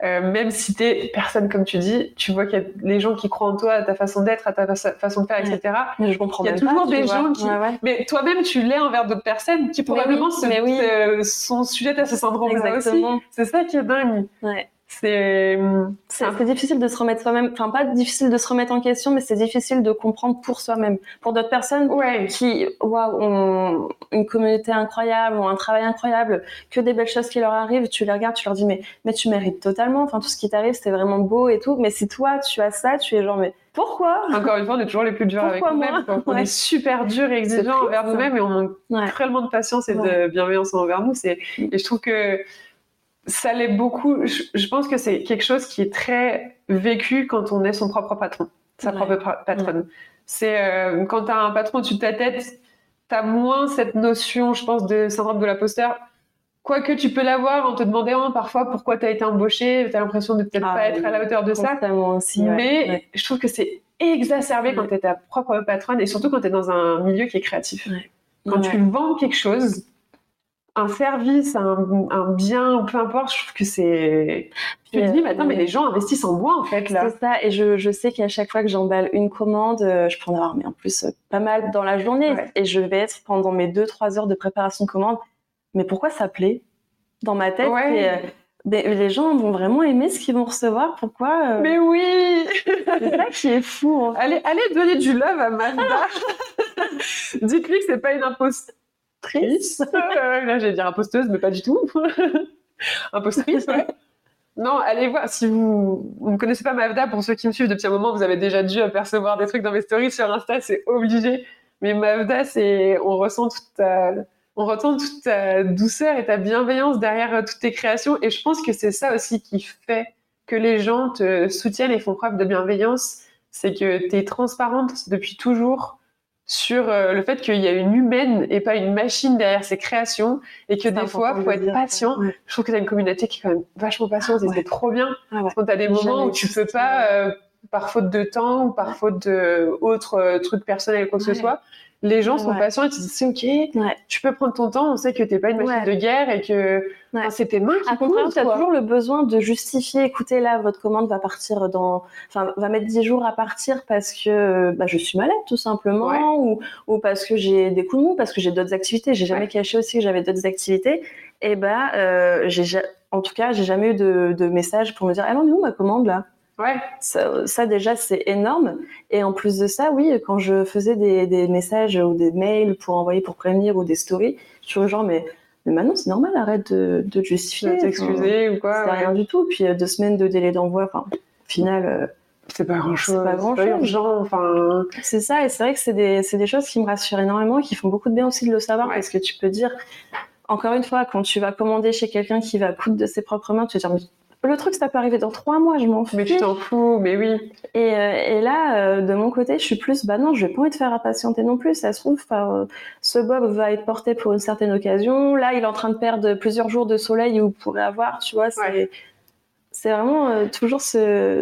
Euh, même si t'es personne comme tu dis, tu vois qu'il y a les gens qui croient en toi, à ta façon d'être, à ta façon de faire, etc. Mais je comprends Il y a toujours pas, des vois. gens qui. Ouais, ouais. Mais toi-même, tu l'es envers d'autres personnes qui probablement oui, se- mais oui. se- sont sujettes à ce syndrome-là aussi. C'est ça qui est dingue. Ouais. C'est. C'est c'est difficile de se remettre soi-même, enfin pas difficile de se remettre en question, mais c'est difficile de comprendre pour soi-même. Pour d'autres personnes Ouais. qui waouh, ont une communauté incroyable, ont un travail incroyable, que des belles choses qui leur arrivent, tu les regardes, tu leur dis mais, mais tu mérites totalement, enfin tout ce qui t'arrive c'est vraiment beau et tout, mais si toi tu as ça, tu es genre mais pourquoi? Encore une fois, on est toujours les plus durs avec Pourquoi nous-mêmes. moi? quoi. On Ouais. est super durs et exigeants envers nous-mêmes et on manque Ouais. cruellement de patience et de bienveillance envers nous. C'est... Et je trouve que ça l'est beaucoup. Je, je pense que c'est quelque chose qui est très vécu quand on est son propre patron, sa Ouais. propre patronne. C'est euh, quand tu as un patron au-dessus de ta tête, tu as moins cette notion, je pense, de syndrome de l'imposteur. Quoique tu peux l'avoir en te demandant parfois pourquoi tu as été embauché, tu as l'impression de peut-être Ah pas être à la hauteur de ça. Aussi. ouais. Mais je trouve que c'est exacerbé quand tu es ta propre patronne et surtout quand tu es dans un milieu qui est créatif. Quand tu vends quelque chose, un service, un, un bien, peu importe, je trouve que c'est. Tu te dis, mais attends, euh, mais les gens investissent en moi en fait là. C'est ça, et je, je sais qu'à chaque fois que j'emballe une commande, euh, je peux en avoir, mais en plus, euh, pas mal dans la journée, Ouais. et je vais être pendant mes 2-3 heures de préparation de commande. Mais pourquoi ça plaît Dans ma tête, Ouais. euh, mais les gens vont vraiment aimer ce qu'ils vont recevoir, pourquoi euh, Mais oui C'est ça qui est fou. allez, allez donner du love à Magda Dites-lui que c'est pas une impostrice. Euh, là, j'allais dire imposteuse, mais pas du tout. Impostrice, ouais. Non, allez voir. Si vous, ne connaissez pas Mavda, pour ceux qui me suivent depuis un moment, vous avez déjà dû apercevoir des trucs dans mes stories sur Insta, c'est obligé. Mais Mavda, c'est, on ressent toute ta, on ressent toute ta douceur et ta bienveillance derrière euh, toutes tes créations. Et je pense que c'est ça aussi qui fait que les gens te soutiennent et font preuve de bienveillance. C'est que tu es transparente depuis toujours sur euh, le fait qu'il y a une humaine et pas une machine derrière ses créations et que des fois, faut être patient. Ouais. Je trouve que tu as une communauté qui est quand même vachement patiente et Ouais. c'est trop bien. Ah ouais. Quand tu as des moments où tu peux pas, euh, par faute de temps ou par faute de autres euh, trucs personnels, quoi que ce soit, les gens sont Ouais. patients et te disent c'est ok, Ouais. tu peux prendre ton temps, on sait que t'es pas une machine Ouais. de guerre et que enfin, c'est tes mains qui quoi. toujours le besoin de justifier. Écoutez, là, votre commande va partir dans, enfin, va mettre 10 jours à partir parce que bah, je suis malade, tout simplement, ou, ou parce que j'ai des coups de mou, parce que j'ai d'autres activités. J'ai jamais caché aussi que j'avais d'autres activités. Et ben, euh, j'ai, ja- en tout cas, j'ai jamais eu de, de message pour me dire, elle en est où ma commande là? Ouais, ça, ça, déjà c'est énorme et en plus de ça oui quand je faisais des, des messages ou des mails pour envoyer pour prévenir ou des stories je suis genre mais mais maintenant c'est normal arrête de, de te justifier t'excuser ou c'est quoi. ouais. rien du tout puis euh, deux semaines de délai d'envoi enfin au final euh, C'est pas grand chose. C'est pas grand-chose. urgent, enfin. c'est ça et c'est vrai que c'est des, c'est des choses qui me rassurent énormément et qui font beaucoup de bien aussi de le savoir Ouais. parce que tu peux dire encore une fois quand tu vas commander chez quelqu'un qui va coudre de ses propres mains tu vas dire mais le truc ça peut arriver dans trois mois je m'en Mais fiche tu t'en fous, mais oui. Et, euh, et là, euh, de mon côté, je suis plus, bah non, je vais pas envie de faire impatienter non plus. Ça se trouve, enfin, euh, ce bob va être porté pour une certaine occasion. Là, il est en train de perdre plusieurs jours de soleil où vous pourrez avoir, tu vois. C'est Ouais. vraiment euh, toujours se,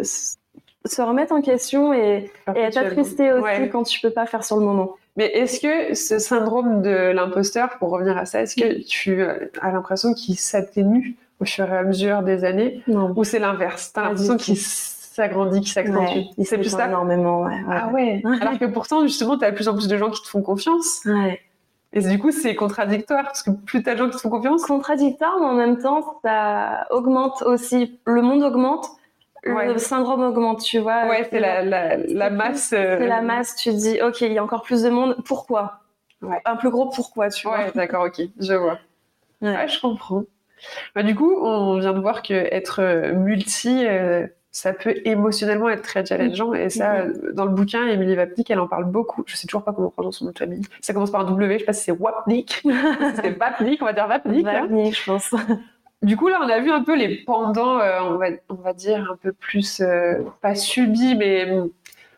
remettre en question et, et être attristé aussi Ouais. quand tu peux pas faire sur le moment. Mais est-ce que ce syndrome de l'imposteur, pour revenir à ça, est-ce que tu as l'impression qu'il s'atténue au fur et à mesure des années Non. ou c'est l'inverse T'as l'impression qu'il s'agrandit, qu'il s'accentue Ouais, il C'est plus ça énormément, ouais. ouais. Ah ouais. Alors que pourtant, justement, tu as de plus en plus de gens qui te font confiance. Et du coup, c'est contradictoire parce que plus t'as de gens qui te font confiance, contradictoire, mais en même temps, ça augmente aussi. Le monde augmente, le syndrome augmente, tu vois. ouais, c'est la, la, la masse. euh, C'est la masse, tu te dis, ok, il y a encore plus de monde, pourquoi? Un plus gros pourquoi, tu vois. Ouais, d'accord, ok, je vois. Ouais, je comprends. Bah, du coup, on vient de voir que être euh, multi, euh, ça peut émotionnellement être très challengeant. Et ça, euh, dans le bouquin, Émilie Vapnik, elle en parle beaucoup. Je sais toujours pas comment on prononce son nom de famille. Ça commence par un W, je sais pas si c'est Wapnik. c'est Vapnik, on va dire Vapnik. hein. Vapnik, je pense. Du coup, là, on a vu un peu les pendants, euh, on, va, on va dire, un peu plus, euh, pas subis, mais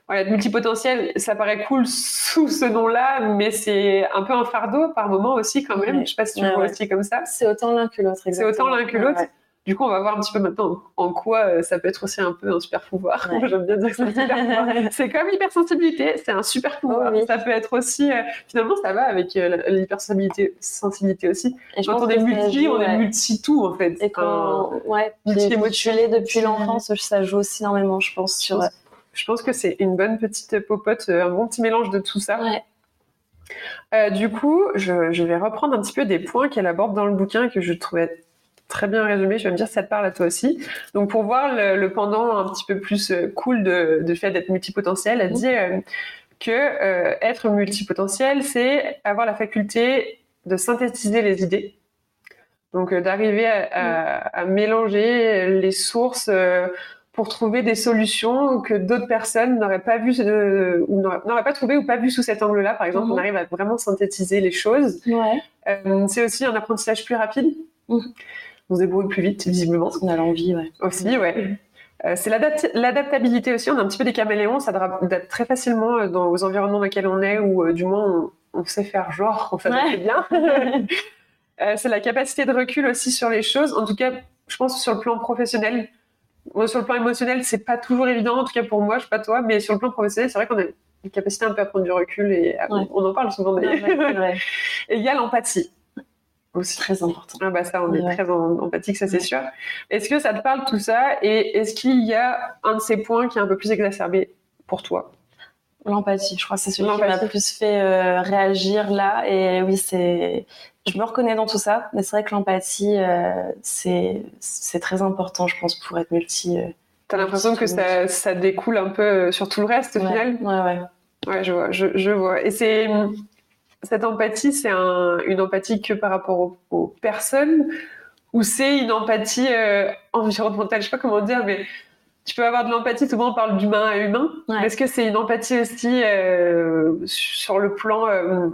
voilà, multipotentiel. Ça paraît cool sous ce nom-là, mais c'est un peu un fardeau par moment aussi, quand même. Ouais. Je sais pas si tu vois aussi comme ça. C'est autant l'un que l'autre, C'est autant l'un que l'autre. du coup, on va voir un petit peu maintenant en quoi euh, ça peut être aussi un peu un super pouvoir. J'aime bien dire que c'est un super pouvoir. C'est comme l'hypersensibilité, c'est un super pouvoir. Oh Ça peut être aussi, euh, finalement, ça va avec euh, l'hypersensibilité sensibilité aussi. Et Quand on est multi, joue, on est ouais. multi tout en fait. Et quand, ouais, multi- depuis l'enfance, ça joue aussi énormément, je pense, sur. Je pense que c'est une bonne petite popote, euh, un bon petit mélange de tout ça. Ouais. Euh, du coup, je, je vais reprendre un petit peu des points qu'elle aborde dans le bouquin que je trouvais très bien résumé. Je vais me dire si ça te parle à toi aussi. Donc, pour voir le, le pendant un petit peu plus euh, cool de, de fait d'être multipotentiel, elle Mhm. dit euh, que euh, être multipotentiel, c'est avoir la faculté de synthétiser les idées. Donc, d'arriver à, à- à mélanger les sources. Pour trouver des solutions que d'autres personnes n'auraient pas vu euh, ou n'auraient pas trouvé ou pas vu sous cet angle-là. Par exemple, Mhm. on arrive à vraiment synthétiser les choses. Ouais. Euh, c'est aussi un apprentissage plus rapide. Mhm. On se débrouille plus vite, visiblement. On a l'envie, ouais. Aussi, ouais. Euh, c'est l'adapt- l'adaptabilité aussi. On est un petit peu des caméléons. Ça s'adapte très facilement dans, aux environnements dans lesquels on est, ou du moins on, on sait faire genre, on s'adapte Ouais. bien. C'est la capacité de recul aussi sur les choses. En tout cas, je pense sur le plan professionnel, sur le plan émotionnel, c'est pas toujours évident. En tout cas pour moi, je sais pas toi, mais sur le plan professionnel, c'est vrai qu'on a une capacité un peu à prendre du recul et à- Ouais. on en parle souvent. Ouais, d'ailleurs. ouais, vrai. Et il y a l'empathie aussi. Très important. Ah bah ça, on est Ouais. très en- empathique, ça c'est Ouais. sûr. Est-ce que ça te parle tout ça? Et est-ce qu'il y a un de ces points qui est un peu plus exacerbé pour toi? L'empathie, je crois que c'est celui qui m'a plus fait euh, réagir là. Et oui, c'est. Je me reconnais dans tout ça, mais c'est vrai que l'empathie, euh, c'est c'est très important, je pense, pour être multi. euh, T'as l'impression que ça, ça découle un peu sur tout le reste au ouais. final Ouais, ouais. Ouais, je vois, je, je vois. Et c'est cette empathie, c'est un, une empathie que par rapport aux, aux personnes ou c'est une empathie environnementale? Je sais pas comment dire, mais tu peux avoir de l'empathie. Souvent, on parle d'humain à humain. Ouais. Mais Est-ce que c'est une empathie aussi euh, sur le plan euh,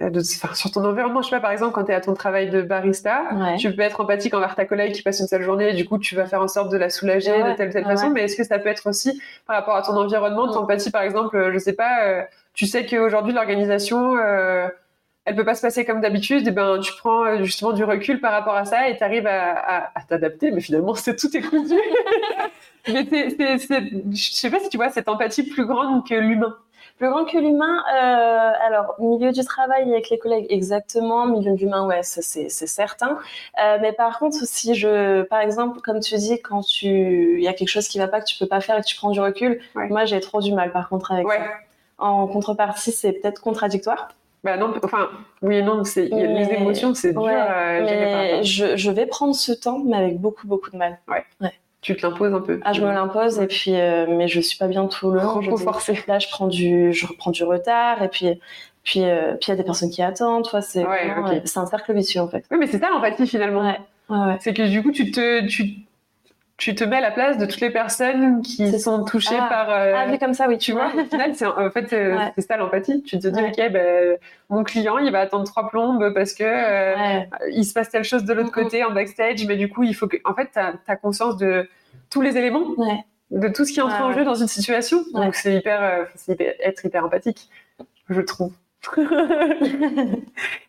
de, enfin, sur ton environnement? Je sais pas, par exemple, quand tu es à ton travail de barista, Ouais. tu peux être empathique envers ta collègue qui passe une sale journée et du coup, tu vas faire en sorte de la soulager Ouais, de telle ou telle façon. Mais est-ce que ça peut être aussi par rapport à ton environnement, Mm. ton empathie, par exemple, euh, je sais pas, euh, tu sais qu'aujourd'hui, l'organisation, euh, elle peut pas se passer comme d'habitude, et ben, tu prends euh, justement du recul par rapport à ça et tu arrives à, à- à t'adapter, mais finalement, c'est tout est cousu. mais je sais pas si tu vois cette empathie plus grande que l'humain. Plus grand que l'humain, euh, alors milieu du travail avec les collègues, exactement. Milieu de l'humain, ouais, ça c'est c'est certain. Euh, mais par contre, si je, par exemple, comme tu dis, quand tu, il y a quelque chose qui va pas que tu peux pas faire et que tu prends du recul, Ouais. moi j'ai trop du mal par contre avec Ouais. ça. En contrepartie, c'est peut-être contradictoire. Bah non, enfin, oui et non, c'est, les émotions, c'est dur Ouais, à gérer mais je, je vais prendre ce temps, mais avec beaucoup beaucoup de mal. Tu te l'imposes un peu. Ah, je me l'impose et puis, euh, mais je suis pas bien tout le long. Je forcé. Là, je prends du, je reprends du retard et puis, puis, euh, puis il y a des personnes qui attendent. Toi, c'est, Ouais, vraiment, euh, c'est un cercle vicieux en fait. Oui, mais c'est ça l'empathie finalement. Ouais, ouais, ouais. C'est que du coup, tu te, tu, tu te mets à la place de toutes les personnes qui sont touchées Ah. par. euh, Ah, vu comme ça, oui. tu vois, au final, c'est en fait euh, Ouais. c'est ça l'empathie. Tu te dis, Ouais. ok, ben, mon client, il va attendre trois plombes parce que euh, Ouais, il se passe telle chose de l'autre côté en backstage, mais du coup, il faut que, en fait, t'as as conscience de tous les éléments, de tout ce qui entre en jeu dans une situation. Donc c'est hyper, euh, c'est hyper- être hyper empathique, je trouve.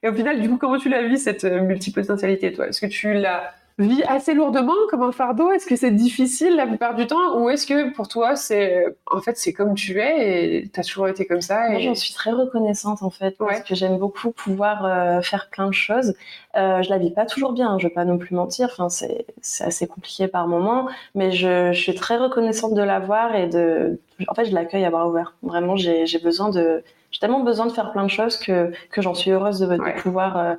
Et au final, du coup, comment tu l'as vu cette euh, multipotentialité, toi? Est-ce que tu la vis assez lourdement comme un fardeau? Est-ce que c'est difficile la plupart du temps? Ou est-ce que pour toi, c'est en fait c'est comme tu es et t'as toujours été comme ça Moi, j'en suis très reconnaissante en fait parce Ouais. que j'aime beaucoup pouvoir euh, faire plein de choses. Euh, je la vis pas toujours bien, je vais pas non plus mentir. Enfin, c'est c'est assez compliqué par moments, mais je, je suis très reconnaissante de l'avoir et de. En fait, je l'accueille à bras ouverts. Vraiment, j'ai j'ai besoin de. J'ai tellement besoin de faire plein de choses que que j'en suis heureuse de, de Ouais. pouvoir euh,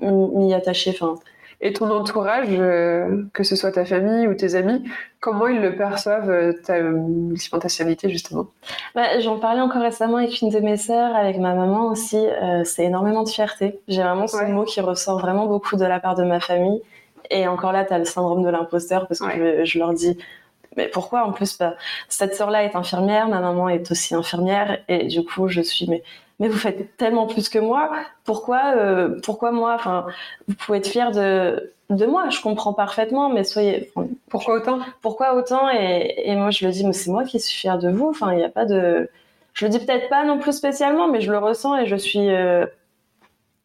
m'y attacher. Enfin, Et ton entourage, euh, que ce soit ta famille ou tes amis, comment ils le perçoivent euh, ta multipotentialité justement? Bah, J'en parlais encore récemment avec une de mes sœurs, avec ma maman aussi. Euh, c'est énormément de fierté. J'ai vraiment ce Ouais. mot qui ressort vraiment beaucoup de la part de ma famille. Et encore là, tu as le syndrome de l'imposteur parce que je, je leur dis mais pourquoi en plus bah, cette sœur-là est infirmière, ma maman est aussi infirmière et du coup je suis mais mais vous faites tellement plus que moi. Pourquoi euh, pourquoi moi Enfin, vous pouvez être fier de de moi. Je comprends parfaitement, mais soyez enfin, Pourquoi autant? pourquoi autant? Et, et moi je le dis mais c'est moi qui suis fière de vous enfin il n'y a pas de je le dis peut-être pas non plus spécialement mais je le ressens et je suis euh,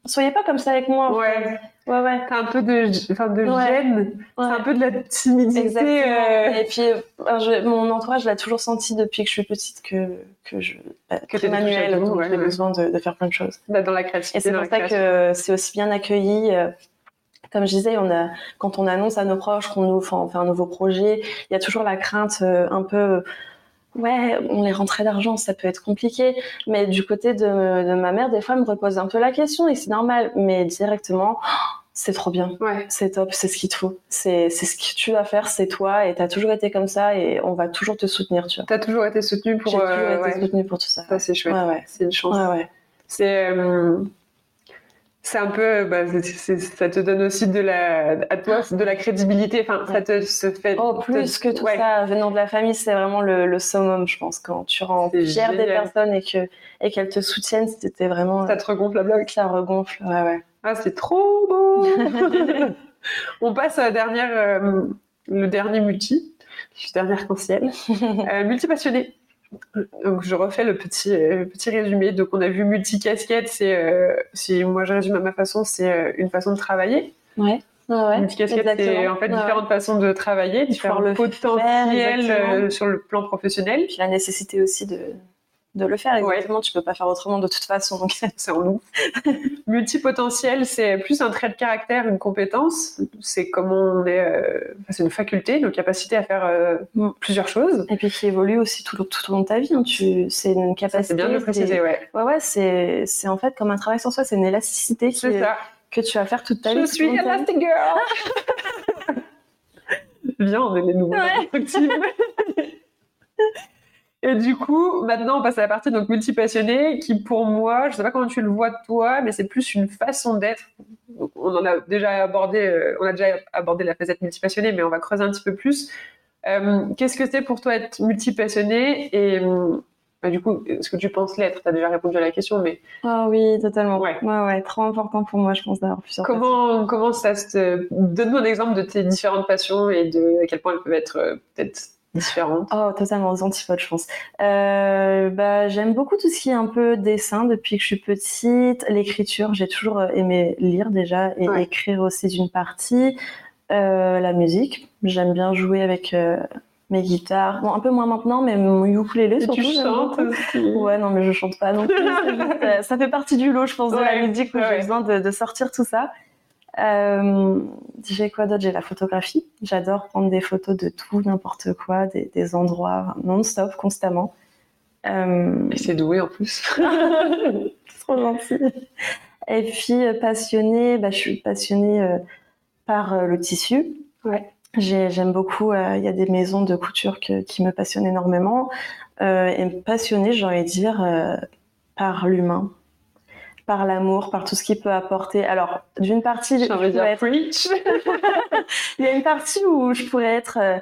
soyez pas comme ça avec moi Ouais. Ouais, ouais. T'as un peu de, enfin, de Ouais. gêne. Ouais. un peu de la timidité. Exactement. euh, Et puis, je- mon entourage l'a toujours senti depuis que je suis petite que, que je. bah, Que t'es tout, donc ouais, j'ai besoin de, de faire plein de choses. bah, dans la créativité. Et c'est pour ça création. que c'est aussi bien accueilli. euh, Comme je disais, on a, quand on annonce à nos proches qu'on nous, fait un nouveau projet, il y a toujours la crainte euh, un peu, ouais, on les rentrait d'argent, ça peut être compliqué. Mais du côté de, de ma mère, des fois, elle me repose un peu la question et c'est normal. Mais directement, oh, c'est trop bien. Ouais. C'est top, c'est ce qu'il te faut. C'est ce que tu vas faire, c'est toi et t'as toujours été comme ça et on va toujours te soutenir, tu vois. T'as toujours été soutenue pour. J'ai toujours euh, été ouais. soutenue pour tout ça. Ça, c'est chouette. Ouais, ouais. C'est une chance. Ouais, ouais. C'est. euh, C'est un peu, bah, c'est- c'est- ça te donne aussi de la, à toi, de la crédibilité. Enfin, ça te se fait. Oh, plus que tout ouais. ça, venant de la famille, c'est vraiment le, le summum, je pense. Quand tu rends fière des personnes et que et qu'elles te soutiennent, c'était vraiment Ça te regonfle la bloc. ça regonfle. Ouais, ouais. Ah, c'est trop beau On passe à la dernière, euh, le dernier multi, le dernier arc-en-ciel. Euh, multi-passionné. Donc, je refais le petit, euh, petit résumé. Donc, on a vu multi-casquette, c'est, euh, si moi je résume à ma façon, c'est euh, une façon de travailler. Ouais. Ouais, multi-casquette, c'est en fait Ouais, différentes façons de travailler, différents potentiels faire, euh, sur le plan professionnel. Puis la nécessité aussi de, de le faire, Ouais. exactement. Tu peux pas faire autrement de toute façon. Donc, c'est en nous. Multipotentiel, c'est plus un trait de caractère, une compétence. C'est comment on est. euh, c'est une faculté, nos capacités à faire euh, Mm. plusieurs choses. Et puis qui évolue aussi tout, tout au long de ta vie. hein. Tu, c'est une capacité. c'est bien de le préciser, ouais. Ouais, ouais, c'est, c'est en fait comme un travail sur soi, c'est une élasticité qui, C'est ça. que tu vas faire toute ta vie. Je suis. Elastic Girl Viens, on est les nouveaux Ouais. Et du coup, maintenant, on passe à la partie donc multipassionné, qui pour moi, je sais pas comment tu le vois toi, mais c'est plus une façon d'être. On en a déjà abordé, euh, on a déjà abordé la facette multipassionné, mais on va creuser un petit peu plus. Euh, Qu'est-ce que c'est pour toi être multipassionné et euh, bah, du coup, est-ce que tu penses l'être? Tu as déjà répondu à la question, mais Ah oui, totalement. Ouais. Ouais. ouais, trop important pour moi, je pense, d'avoir plusieurs passions. Comment, comment ça se. Donne-nous un exemple de tes différentes passions et de à quel point elles peuvent être euh, peut-être différentes. Oh, totalement aux antipodes, je pense. Euh, bah, j'aime beaucoup tout ce qui est un peu dessin depuis que je suis petite. L'écriture, j'ai toujours euh, aimé lire déjà et Ouais. écrire aussi d'une partie. Euh, la musique, j'aime bien jouer avec euh, mes guitares. Bon, un peu moins maintenant, mais mon ukulélé surtout. tu chantes aussi. Ouais, non, mais je chante pas non plus. juste, ça fait partie du lot, je pense, de la musique où ouais. j'ai besoin de, de sortir tout ça. Euh, j'ai quoi d'autre? J'ai la photographie. J'adore prendre des photos de tout, n'importe quoi, des, des endroits non-stop, constamment. Euh, Et c'est doué en plus. trop gentil. Et puis euh, passionnée, bah, je suis passionnée euh, par euh, le tissu. Ouais. J'ai- J'aime beaucoup. Il y a des maisons de couture que- qui me passionnent énormément. Et passionnée, j'ai envie de dire, par l'humain, par l'amour, par tout ce qu'il peut apporter. Alors, d'une partie, je pourrais être- preach. il y a une partie où je pourrais être euh,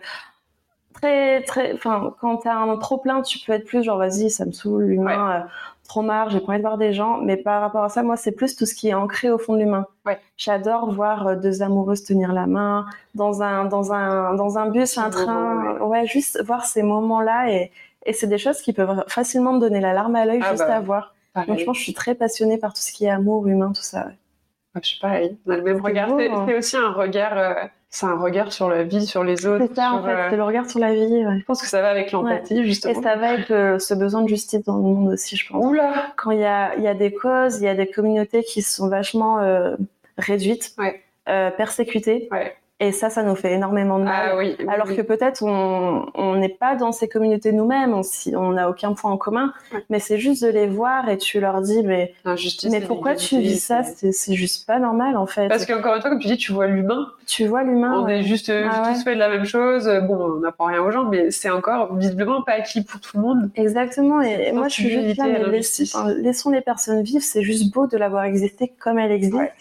très, très. Enfin, quand t'as un trop plein, tu peux être plus genre, vas-y, ça me saoule, l'humain, euh, trop marre, j'ai pas envie de voir des gens. Mais par rapport à ça, moi, c'est plus tout ce qui est ancré au fond de l'humain. Ouais. J'adore voir euh, deux amoureuses tenir la main dans un, dans un, dans un bus, un train. Ouais, juste voir ces moments-là et. Et c'est des choses qui peuvent facilement me donner la larme à l'œil Ah juste bah, à voir. Donc Pareil. je pense que je suis très passionnée par tout ce qui est amour humain, tout ça. ouais. Je suis pareil. On a le même regard. C'est hein. c'est aussi un regard. euh, c'est un regard sur la vie, sur les autres. C'est ça en fait, euh, c'est le regard sur la vie. ouais. Je pense que ça va avec l'empathie, Et justement. ça va avec euh, ce besoin de justice dans le monde aussi, je pense. Oula Quand il y a, il y a des causes, il y a des communautés qui sont vachement euh, réduites, Ouais. euh, persécutées. Ouais. Et ça, ça nous fait énormément de mal. Ah oui. oui, Alors oui. que peut-être on n'est pas dans ces communautés nous-mêmes, on n'a aucun point en commun, mais c'est juste de les voir et tu leur dis mais, L'injustice, mais pourquoi tu vis ça? c'est- juste pas normal en fait. Parce qu'encore une fois, comme tu dis, tu vois l'humain. tu vois l'humain. on ouais. est juste Ah tous ouais. fait de la même chose. Bon, on n'apprend rien aux gens, mais c'est encore visiblement pas acquis pour tout le monde. Exactement, et, et moi je suis juste là, mais enfin, laissons les personnes vivre, c'est juste beau de l'avoir existé comme elle existe. Ouais.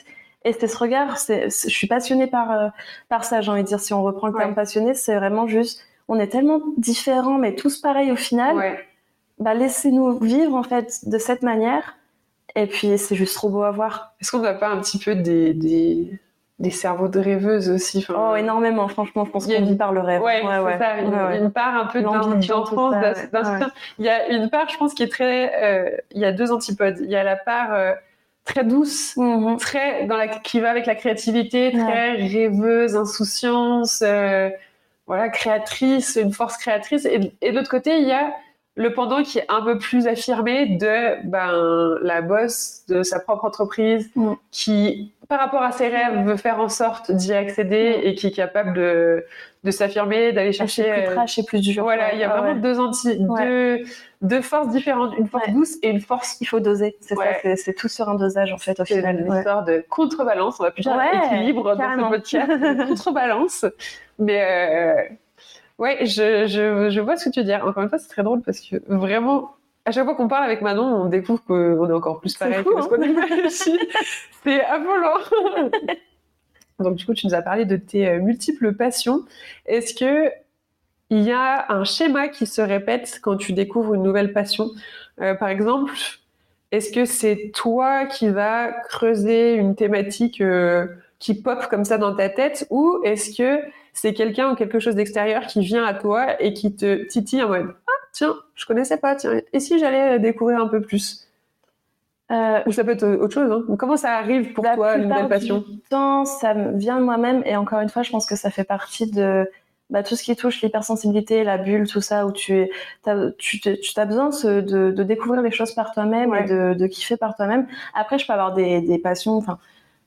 Et c'est ce regard, c'est, je suis passionnée par, euh, par ça, j'ai envie de dire, si on reprend le terme passionné, c'est vraiment juste, on est tellement différents, mais tous pareils au final, Ouais. bah laissez-nous vivre en fait de cette manière, et puis c'est juste trop beau à voir. Est-ce qu'on n'a pas un petit peu des, des, des cerveaux de rêveuses aussi enfin, Oh, énormément, franchement, je pense qu'on une- vit par le rêve. Ouais, ouais, ouais. ça. Une, Ouais, ouais. une part un peu d'enfance, d'instinct. Il y a une part, je pense, qui est très. euh, il y a deux antipodes. Il y a la part euh, très douce, Mhm. très dans la qui va avec la créativité, très rêveuse, insouciance, euh, voilà, créatrice, une force créatrice. Et, et de l'autre côté, il y a le pendant qui est un peu plus affirmé de ben la boss de sa propre entreprise, qui par rapport à ses rêves veut faire en sorte d'y accéder et qui est capable de de s'affirmer, d'aller chercher. Euh, plus dur. voilà, ouais. il y a Ah vraiment ouais. deux anti, Ouais. deux, deux forces différentes, une force Ouais. douce et une force Il faut doser, c'est Ouais. ça, c'est- c'est tout sur un dosage en fait au C'est final. une ouais. histoire de contrebalance, on va plus dire Ouais, équilibre carrément. dans ce podcast, contrebalance. Mais euh, ouais, je, je, je vois ce que tu veux dire. Encore une fois, c'est très drôle parce que vraiment, à chaque fois qu'on parle avec Manon, on découvre qu'on est encore plus C'est pareil fou, que ce hein. qu'on imagine. c'est affolant. Donc du coup, tu nous as parlé de tes euh, multiples passions. Est-ce que il y a un schéma qui se répète quand tu découvres une nouvelle passion. Euh, Par exemple, est-ce que c'est toi qui vas creuser une thématique euh, qui pop comme ça dans ta tête ou est-ce que c'est quelqu'un ou quelque chose d'extérieur qui vient à toi et qui te titille en mode ah tiens je connaissais pas tiens et si j'allais découvrir un peu plus? Euh, ou ça peut être autre chose hein. comment ça arrive pour La toi une nouvelle passion? du temps, ça me vient de moi-même et encore une fois, je pense que ça fait partie de bah, tout ce qui touche l'hypersensibilité, la bulle, tout ça, où tu as, tu, te- tu as besoin de, de découvrir les choses par toi-même Ouais. et de, de kiffer par toi-même. Après, je peux avoir des, des passions, enfin,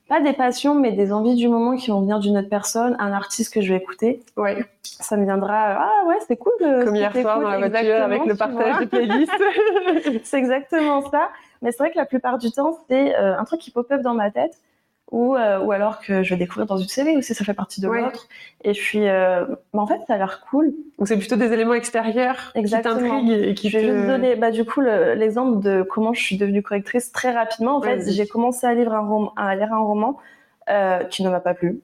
pas des passions, mais des envies du moment qui vont venir d'une autre personne, un artiste que je vais écouter. ouais Ça me viendra, ah ouais, c'est cool de. comme hier soir dans la voiture avec le partage vois. des playlists c'est exactement ça. Mais c'est vrai que la plupart du temps, c'est euh, un truc qui pop-up dans ma tête ou, euh, ou alors que je vais découvrir dans une série aussi, ça fait partie de Ouais. l'autre. Et puis, euh, bah, en fait, ça a l'air cool. ou c'est plutôt des éléments extérieurs Exactement. qui t'intriguent et qui Je vais te... juste donner bah, du coup le- l'exemple de comment je suis devenue correctrice très rapidement. En fait, j'ai commencé à lire un, rom- à lire un roman euh, qui ne m'a pas plu.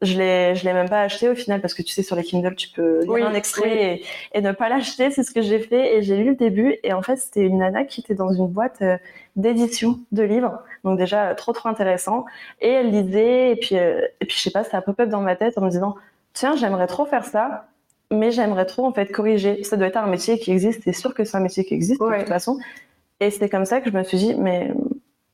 Je l'ai, je l'ai même pas acheté au final parce que tu sais sur les Kindle tu peux lire Oui, un extrait oui. et, et ne pas l'acheter. C'est ce que j'ai fait et j'ai lu le début et en fait c'était une nana qui était dans une boîte euh, d'édition de livres. Donc déjà euh, trop trop intéressant et elle lisait et puis euh, et puis je sais pas ça a pop-up dans ma tête en me disant tiens j'aimerais trop faire ça mais j'aimerais trop en fait corriger. Ça doit être un métier qui existe. C'est sûr que c'est un métier qui existe Ouais. de toute façon. Et c'est comme ça que je me suis dit mais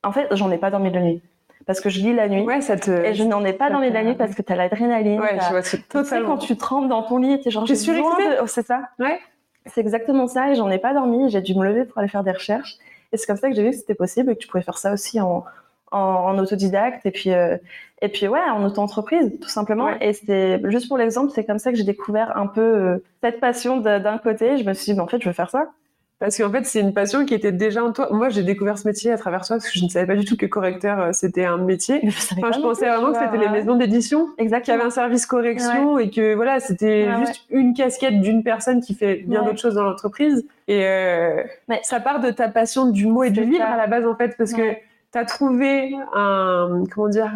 en fait j'en ai pas dormi de nuit parce que je lis la nuit. ouais ça te Et je n'en ai pas ça dormi te- de la nuit parce que t'as l'adrénaline. ouais je vois tu totalement quand tu trembles dans ton lit, t'es genre, j'ai besoin de... Oh, c'est ça. Ouais. C'est exactement ça. Et j'en ai pas dormi. J'ai dû me lever pour aller faire des recherches. Et c'est comme ça que j'ai vu que c'était possible et que tu pouvais faire ça aussi en, en, en autodidacte. Et puis, euh, et puis, ouais, en auto-entreprise, tout simplement. Ouais. Et c'est, juste pour l'exemple, c'est comme ça que j'ai découvert un peu euh, cette passion d'un côté. Je me suis dit, mais en fait, je veux faire ça. Parce qu'en fait, c'est une passion qui était déjà en toi. Moi, j'ai découvert ce métier à travers toi parce que je ne savais pas du tout que correcteur, euh, c'était un métier. Je Enfin, je pensais vraiment que c'était les maisons d'édition qui avaient un service correction et que voilà, c'était Ouais, juste une casquette d'une personne qui fait bien d'autres choses dans l'entreprise. Et euh, ça part de ta passion du mot et du livre à la base, en fait, parce que tu as trouvé un, comment dire,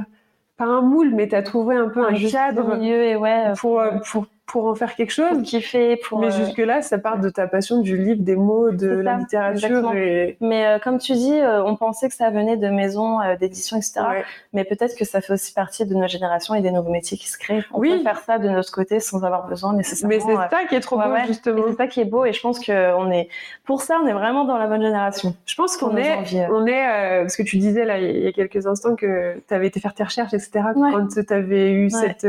pas un moule, mais tu as trouvé un peu un, Un cadre milieu et ouais. pour, euh, pour, pour en faire quelque chose. pour kiffer, pour. Mais euh, jusque-là, ça part de ta passion du livre, des mots, de la ça, littérature. Et... Mais euh, comme tu dis, euh, on pensait que ça venait de maisons euh, d'édition, etc. Ouais. Mais peut-être que ça fait aussi partie de notre génération et des nouveaux métiers qui se créent. On Oui. peut faire ça de notre côté sans avoir besoin nécessairement. Mais c'est ça qui est trop ouais, beau, ouais. justement. et c'est ça qui est beau et je pense que on est pour ça on est vraiment dans la bonne génération. Je pense qu'on nos est, on est parce que tu disais là il y a quelques instants que tu avais été faire tes recherches, etc. Quand tu avais eu cette,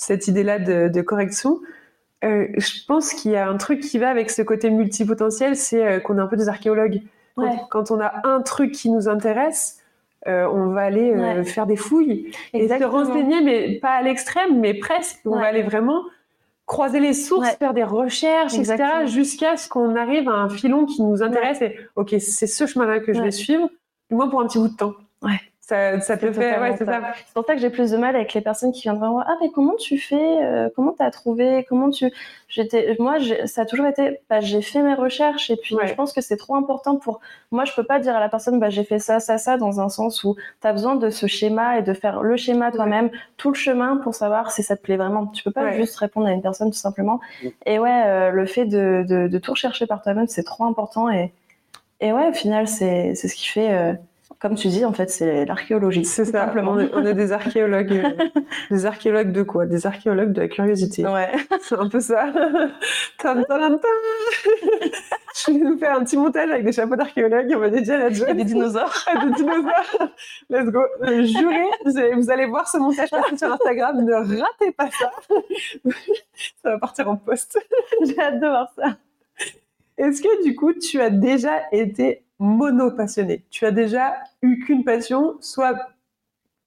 cette idée-là de, de correction, euh, je pense qu'il y a un truc qui va avec ce côté multipotentiel, c'est euh, qu'on est un peu des archéologues. Quand, Ouais. quand on a un truc qui nous intéresse, euh, on va aller Ouais. faire des fouilles et se renseigner, mais pas à l'extrême, mais presque. On Ouais. va aller vraiment croiser les sources, faire des recherches, etc., jusqu'à ce qu'on arrive à un filon qui nous intéresse et ok, c'est ce chemin-là que je vais suivre, du moins pour un petit bout de temps. Ouais. Ça, ça te C'est fait, ouais, c'est ça. C'est pour ça que j'ai plus de mal avec les personnes qui viennent vraiment ah mais comment tu fais euh, comment t'as trouvé comment tu j'étais moi ça a toujours été bah, j'ai fait mes recherches et puis Ouais. je pense que c'est trop important pour moi je peux pas dire à la personne bah j'ai fait ça ça ça dans un sens où t'as besoin de ce schéma et de faire le schéma toi-même tout le chemin pour savoir si ça te plaît vraiment tu peux pas Ouais. juste répondre à une personne tout simplement et ouais euh, le fait de, de, de tout rechercher par toi-même c'est trop important et et ouais au final c'est c'est ce qui fait euh, comme tu dis, en fait, c'est l'archéologie. C'est ça, simplement. On est, des archéologues. Euh, des archéologues de quoi? Des archéologues de la curiosité. Ouais. C'est un peu ça. Je vais nous faire un petit montage avec des chapeaux d'archéologues. On va dédier à la Et des dinosaures. des dinosaures. Let's go. Euh, jurez, vous allez voir ce montage passer sur Instagram. Ne ratez pas ça. ça va partir en post. J'ai hâte de voir ça. Est-ce que du coup, tu as déjà été mono-passionné Tu as déjà eu qu'une passion, soit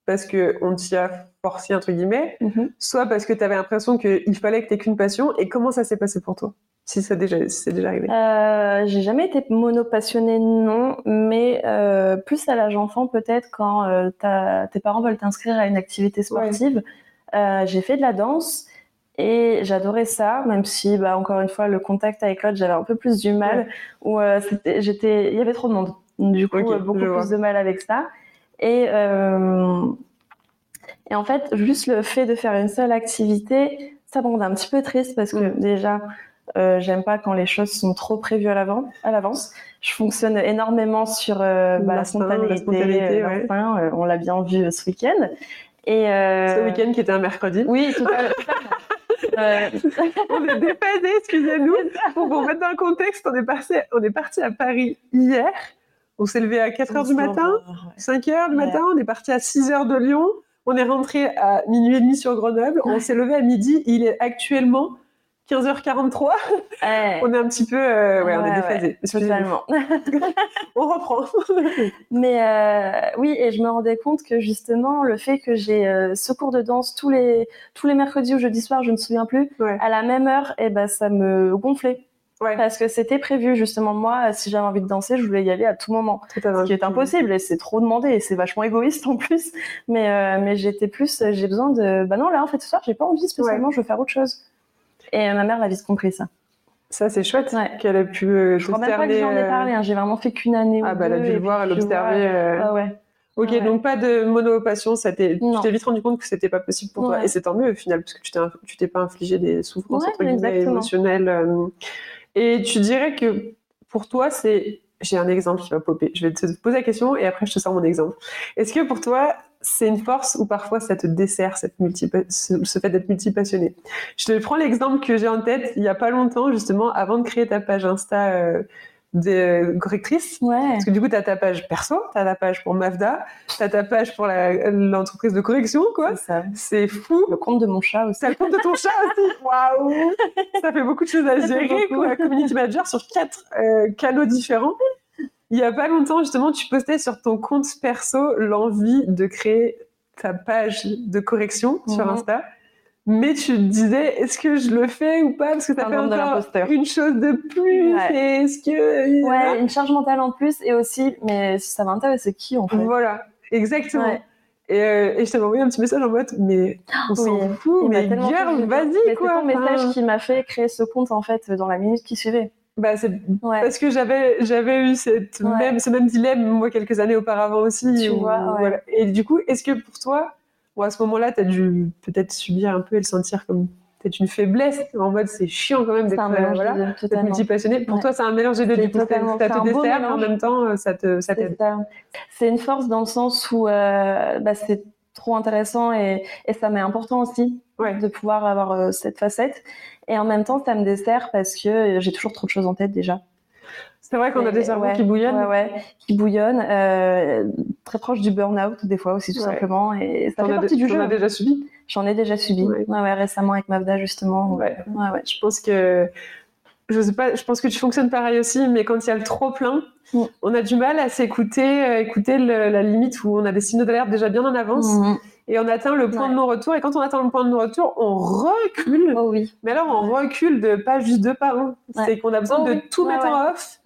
parce qu'on t'y a forcé, entre guillemets, mhm. soit parce que tu avais l'impression qu'il fallait que tu qu'une passion. Et comment ça s'est passé pour toi? Si c'est déjà, déjà arrivé euh, J'ai jamais été mono-passionnée, non, mais euh, plus à l'âge enfant, peut-être, quand euh, tes parents veulent t'inscrire à une activité sportive. j'ai fait de la danse et j'adorais ça, même si, bah, encore une fois, le contact avec l'autre, j'avais un peu plus du mal. Ou euh, j'étais, il y avait trop de monde. Du coup, beaucoup plus de mal avec ça. Et, euh, et en fait, juste le fait de faire une seule activité, ça me rendait un petit peu triste parce que mm. déjà, euh, j'aime pas quand les choses sont trop prévues à l'avance. Je fonctionne énormément sur euh, bah, la spontanéité, la ouais. on l'a bien vu ce week-end. Et ce week-end qui était un mercredi. Oui, tout à, on est déphasé, excusez-nous. Pour vous mettre dans le contexte, on est parti, on est parti à Paris hier. On s'est levé à 4 h du matin, 5 h du matin. On est parti à 6 h de Lyon. On est rentré à minuit et demi sur Grenoble. On s'est levé à midi. Il est actuellement 15h43. on est un petit peu, euh, ouais, on est déphasé. totalement. on reprend. Mais euh, oui, et je me rendais compte que justement, le fait que j'ai euh, ce cours de danse tous les, tous les mercredis ou jeudi soir, je ne me souviens plus, à la même heure, et eh ben, ça me gonflait. Parce que c'était prévu, justement, moi, si j'avais envie de danser, je voulais y aller à tout moment. Ce qui est impossible, et c'est trop demandé, et c'est vachement égoïste en plus. Mais, mais j'étais plus, j'ai besoin de, bah non, là, en fait, ce soir, j'ai pas envie spécialement, je veux faire autre chose. Et ma mère l'a vite compris ça. Ça, c'est chouette qu'elle ait pu euh, Je crois même pas que j'en ai euh, parlé. Hein. J'ai vraiment fait qu'une année ah, ou bah, deux. Elle a dû le voir, elle a observé. Euh... Ah ouais. Ok, ouais. donc pas de monopassion, ça tu t'es vite rendu compte que c'était pas possible pour toi. Et c'est tant mieux au final, parce que tu t'es pas infligé des souffrances entre guillemets, émotionnelles. Euh. Et tu dirais que pour toi, c'est. J'ai un exemple qui va popper. Je vais te poser la question et après je te sors mon exemple. Est-ce que pour toi, c'est une force ou parfois ça te dessert cette multi ce, fait d'être multipassionné. Je te prends l'exemple que j'ai en tête il y a pas longtemps justement avant de créer ta page Insta euh, de correctrice. Ouais. Parce que du coup, tu as ta page perso, tu as ta page pour Mafda, tu as ta page pour l'entreprise de correction, quoi. C'est fou. Le compte de mon chat aussi. Le compte de ton chat aussi. Waouh Ça fait beaucoup de choses à gérer, quoi. Community manager sur quatre euh, canaux différents. Il y a pas longtemps, justement, tu postais sur ton compte perso l'envie de créer ta page de correction sur mhm. Insta. Mais tu te disais, est-ce que je le fais ou pas? Parce que ça fait encore une chose de plus. Est-ce que... Ouais, une charge mentale en plus. Et aussi, mais ça m'intéresse, c'est qui en fait? Voilà, exactement. Et, euh, et, je t'avais envoyé un petit message en mode, mais on s'en fout, mais girl, vas-y quoi. C'est ton message qui m'a fait créer ce compte en fait dans la minute qui suivait. Bah, c'est parce que j'avais j'avais eu cette même ce même dilemme moi quelques années auparavant aussi. Tu vois, voilà. Et du coup, est-ce que pour toi, ou à ce moment-là, tu as dû peut-être subir un peu et le sentir comme peut-être une faiblesse en mode c'est chiant quand même d'être voilà, multipassionné. Pour toi, c'est un mélange des deux. Du coup, ça te dessert, mais en même temps, euh, ça te ça t'aide. C'est une force dans le sens où euh, bah, c'est trop intéressant et, et ça m'est important aussi de pouvoir avoir cette facette. Et en même temps, ça me dessert parce que j'ai toujours trop de choses en tête déjà. C'est vrai qu'on a des cerveaux qui bouillonnent. Ouais, ouais, qui bouillonnent. Euh, très proche du burn-out, des fois aussi, tout simplement. Et ça fait partie du jeu. J'en ai déjà subi? J'en ai déjà subi. Ouais. récemment avec Mavda, justement. Ouais. Je pense que. Je sais pas, je pense que tu fonctionnes pareil aussi, mais quand il y a le trop plein, mm. on a du mal à s'écouter, euh, écouter la limite où on a des signaux d'alerte déjà bien en avance. Mm et on atteint le point de non-retour. Et quand on atteint le point de non-retour, on recule. Oh oui. Mais alors, on recule de pas juste deux pas. Hein. C'est qu'on a besoin oh de tout mettre en off.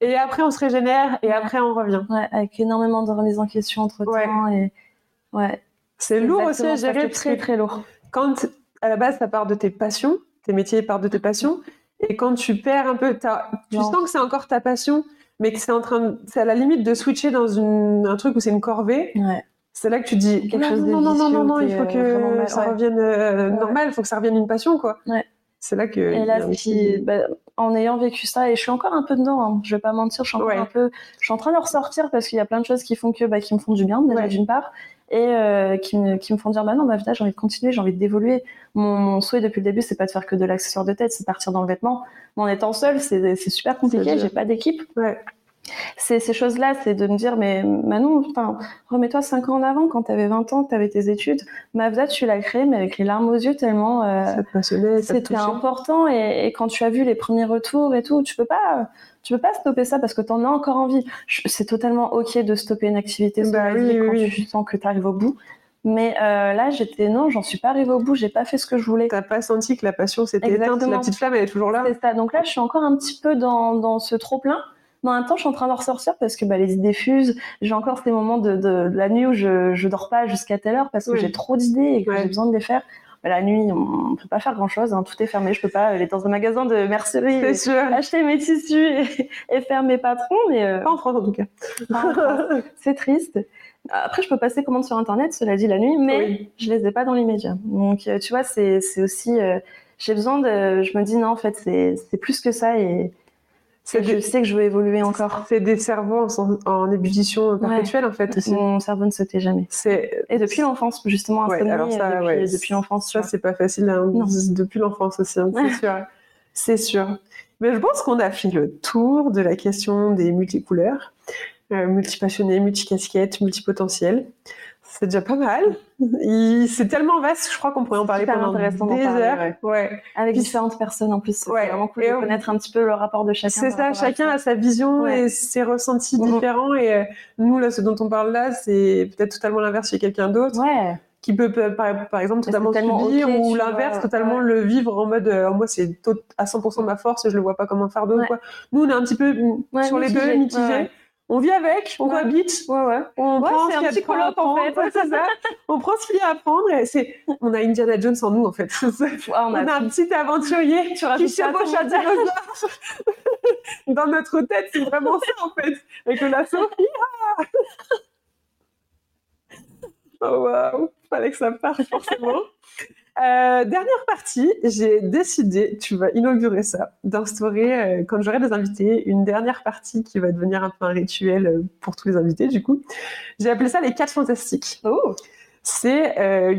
Et après, on se régénère et après, on revient. avec énormément de remise en question entre temps. Et... Ouais. C'est lourd aussi à gérer. Très, très lourd. Quand, à la base, ça part de tes passions, tes métiers partent de tes passions. Et quand tu perds un peu, tu sens que c'est encore ta passion, mais que c'est en train, c'est à la limite de switcher dans une... un truc où c'est une corvée. Ouais c'est là que tu dis quelque chose non, non, non, non, non, il faut que ça revienne euh, normal, il faut que ça revienne une passion, quoi. Ouais. C'est là que. Et là, bah, en ayant vécu ça, et je suis encore un peu dedans, hein, je vais pas mentir, je suis encore un peu. Je suis en train de ressortir parce qu'il y a plein de choses qui font que, bah, qui me font du bien, d'une part, et euh, qui, me, qui me font dire, bah non, bah, j'ai envie de continuer, j'ai envie d'évoluer. Mon, souhait depuis le début, c'est pas de faire que de l'accessoire de tête, c'est partir dans le vêtement. Mais en étant seule, c'est super compliqué, j'ai pas d'équipe. Ouais c'est ces choses-là, c'est de me dire, mais Manon, enfin, remets-toi 5 ans en avant, quand tu avais 20 ans, que tu avais tes études. Mavda, tu l'as créé, mais avec les larmes aux yeux, tellement euh, c'était important. Et, quand tu as vu les premiers retours et tout, tu peux pas, tu peux pas stopper ça parce que tu en as encore envie. C'est totalement ok de stopper une activité bah, oui, quand oui, tu sens que tu arrives au bout. Mais euh, là, j'étais non, j'en suis pas arrivée au bout, j'ai pas fait ce que je voulais. T'as pas senti que la passion s'était éteinte, la petite flamme elle est toujours là. C'est ça. Donc là, je suis encore un petit peu dans, dans ce trop plein. Mais en même temps, je suis en train de ressortir parce que bah, les idées fusent. J'ai encore ces moments de, de, la nuit où je, je dors pas jusqu'à telle heure parce que j'ai trop d'idées et que j'ai besoin de les faire. Bah, la nuit, on peut pas faire grand chose, hein. tout est fermé. Je peux pas aller dans un magasin de mercerie, acheter mes tissus et, faire mes patrons. Mais euh, Pas en France en tout cas. C'est triste. Après, je peux passer commande sur internet, cela dit la nuit, mais je les ai pas dans l'immédiat. Donc, euh, tu vois, c'est aussi. Euh, j'ai besoin de. Je me dis non, en fait, c'est plus que ça et je sais que je veux évoluer encore. C'est des cerveaux en, ébullition perpétuelle en fait aussi. Mon cerveau ne se tait jamais. Et depuis l'enfance justement. Ouais, alors ça, depuis, depuis l'enfance. Ça c'est pas facile. Hein, depuis l'enfance aussi, hein, c'est sûr. C'est sûr. Mais je pense qu'on a fait le tour de la question des multicouleurs, euh, multipassionnés, multicasquettes, multipotentiels c'est déjà pas mal. C'est tellement vaste, je crois qu'on pourrait en parler pendant des heures. Ouais. Avec différentes personnes en plus. C'est vraiment cool de connaître un petit peu le rapport de chacun. C'est ça, chacun a sa vision et ses ressentis mhm. différents. Et euh, nous, là, ce dont on parle là, c'est peut-être totalement l'inverse chez quelqu'un d'autre. Ouais qui peut par, exemple totalement subir ou l'inverse totalement le vivre en mode euh, moi c'est à 100% ma force et je le vois pas comme un fardeau quoi. Nous on est un petit peu sur les deux mitigés on vit avec, on cohabite. Ouais, ouais. On prend ce qu'il y a à en fait. c'est ça. on prend ce qu'il y a à et c'est, on a Indiana Jones en nous, en fait. on, a, un petit aventurier qui chevauche un dinosaure. Dans notre tête, c'est vraiment ça, en fait. Avec le lasso. oh, waouh. Fallait que ça parte, forcément. Euh, dernière partie, j'ai décidé, tu vas inaugurer ça, d'instaurer, euh, quand j'aurai des invités, une dernière partie qui va devenir un peu un rituel euh, pour tous les invités, du coup. J'ai appelé ça les quatre fantastiques. Oh c'est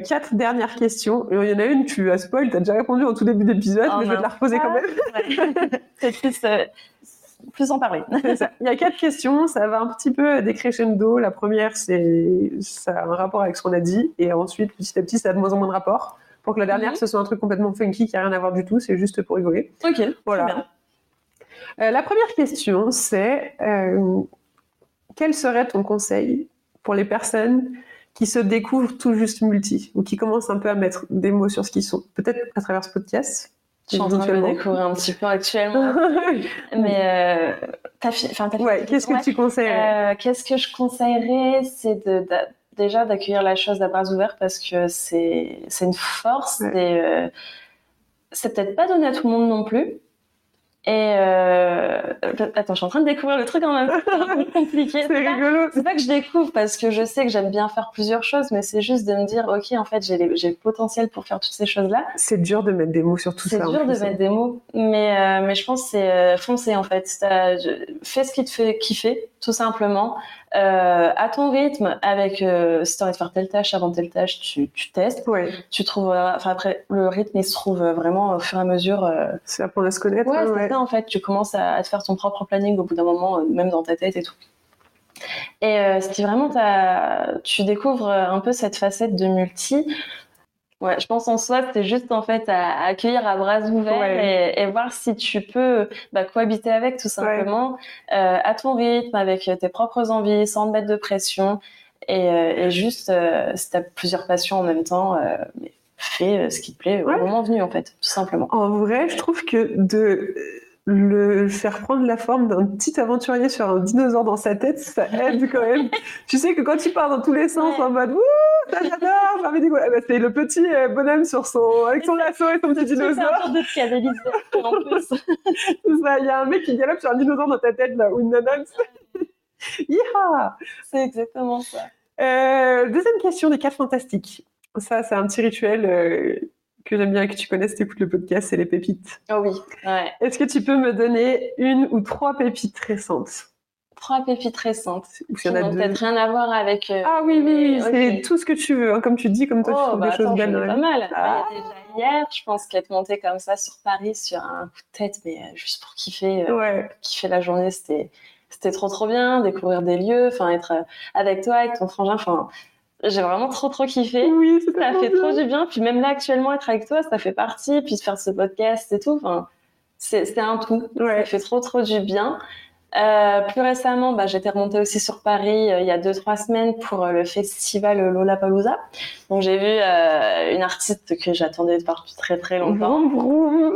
quatre dernières questions. Il y en a une, tu as spoil, tu as déjà répondu en tout début d'épisode, oh mais je vais te la reposer quand même. c'est plus, plus en parler. Il y a quatre questions, ça va un petit peu décrescendo. La première, c'est ça a un rapport avec ce qu'on a dit, et ensuite, petit à petit, ça a de moins en moins de rapport pour que la dernière, mhm. ce soit un truc complètement funky qui n'a rien à voir du tout, c'est juste pour rigoler. Ok, voilà. Euh, la première question, c'est euh, quel serait ton conseil pour les personnes qui se découvrent tout juste multi ou qui commencent un peu à mettre des mots sur ce qu'ils sont Peut-être à travers ce podcast je suis en train de le découvrir un petit peu actuellement. Mais euh, qu'est-ce que tu conseillerais? Qu'est-ce que je conseillerais? C'est de, déjà d'accueillir la chose à bras ouverts parce que c'est une force et euh, c'est peut-être pas donné à tout le monde non plus. Et euh... attends, je suis en train de découvrir le truc en même temps. Compliqué. c'est rigolo. C'est pas que je découvre parce que je sais que j'aime bien faire plusieurs choses, mais c'est juste de me dire, ok, en fait, j'ai le potentiel pour faire toutes ces choses-là. C'est dur de mettre des mots sur tout ça. C'est dur de mettre hein. des mots, mais euh, mais je pense c'est euh, foncer en fait. Fais ce qui te fait kiffer, tout simplement. Euh, à ton rythme, avec euh, si tu envie de faire telle tâche avant telle tâche, tu, tu testes. Ouais. Tu trouves, enfin après, le rythme il se trouve vraiment au fur et à mesure. Euh... C'est apprendre à se connaître. Ouais, c'est ça en fait. Tu commences à, te faire ton propre planning au bout d'un moment, euh, même dans ta tête et tout. Et euh, qui vraiment, tu découvres un peu cette facette de multi Ouais, je pense en soi, c'est juste en fait à, accueillir à bras ouverts et, voir si tu peux bah, cohabiter avec tout simplement euh, à ton rythme, avec tes propres envies, sans te mettre de pression. Et, euh, juste, euh, si tu as plusieurs passions en même temps, fais ce qui te plaît au moment venu en fait, tout simplement. En vrai, je trouve que de le faire prendre la forme d'un petit aventurier sur un dinosaure dans sa tête, ça aide quand même. tu sais que quand tu pars dans tous les sens en mode Wouh, ça j'adore, ça dit quoi C'est le petit euh, bonhomme sur son, avec son lasso et son petit dinosaure. C'est un de en plus. ça, il y a un mec qui galope sur un dinosaure dans ta tête là, ou une nana. C'est exactement ça. Euh, deuxième question des quatre fantastiques. Ça, c'est un petit rituel. Euh, que j'aime bien que tu connaisses, t'écoutes le podcast, c'est les pépites. Oh oui, ouais. Est-ce que tu peux me donner une ou trois pépites récentes? Trois pépites récentes. Ou Qui n'ont peut-être rien à voir avec. euh, Ah oui, oui, c'est tout ce que tu veux. hein. Comme tu dis, comme toi, tu Oh, trouves bah des choses attends, belles pas mal. Ah. Déjà hier, je pense qu'être montée comme ça sur Paris sur un coup de tête, mais euh, juste pour kiffer, euh, Ouais. kiffer la journée, c'était c'était trop trop bien, découvrir des lieux, enfin être avec toi, avec ton frangin, enfin j'ai vraiment trop trop kiffé. Oui, c'est Ça fait bien. trop du bien. Puis même là actuellement être avec toi, ça fait partie. Puis de faire ce podcast et tout, enfin c'est un tout. Ça fait trop trop du bien. Euh, plus récemment, bah, j'étais remontée aussi sur Paris euh, il y a deux trois semaines pour euh, le festival Lollapalooza. Donc j'ai vu une artiste que j'attendais depuis très très longtemps, Vroom.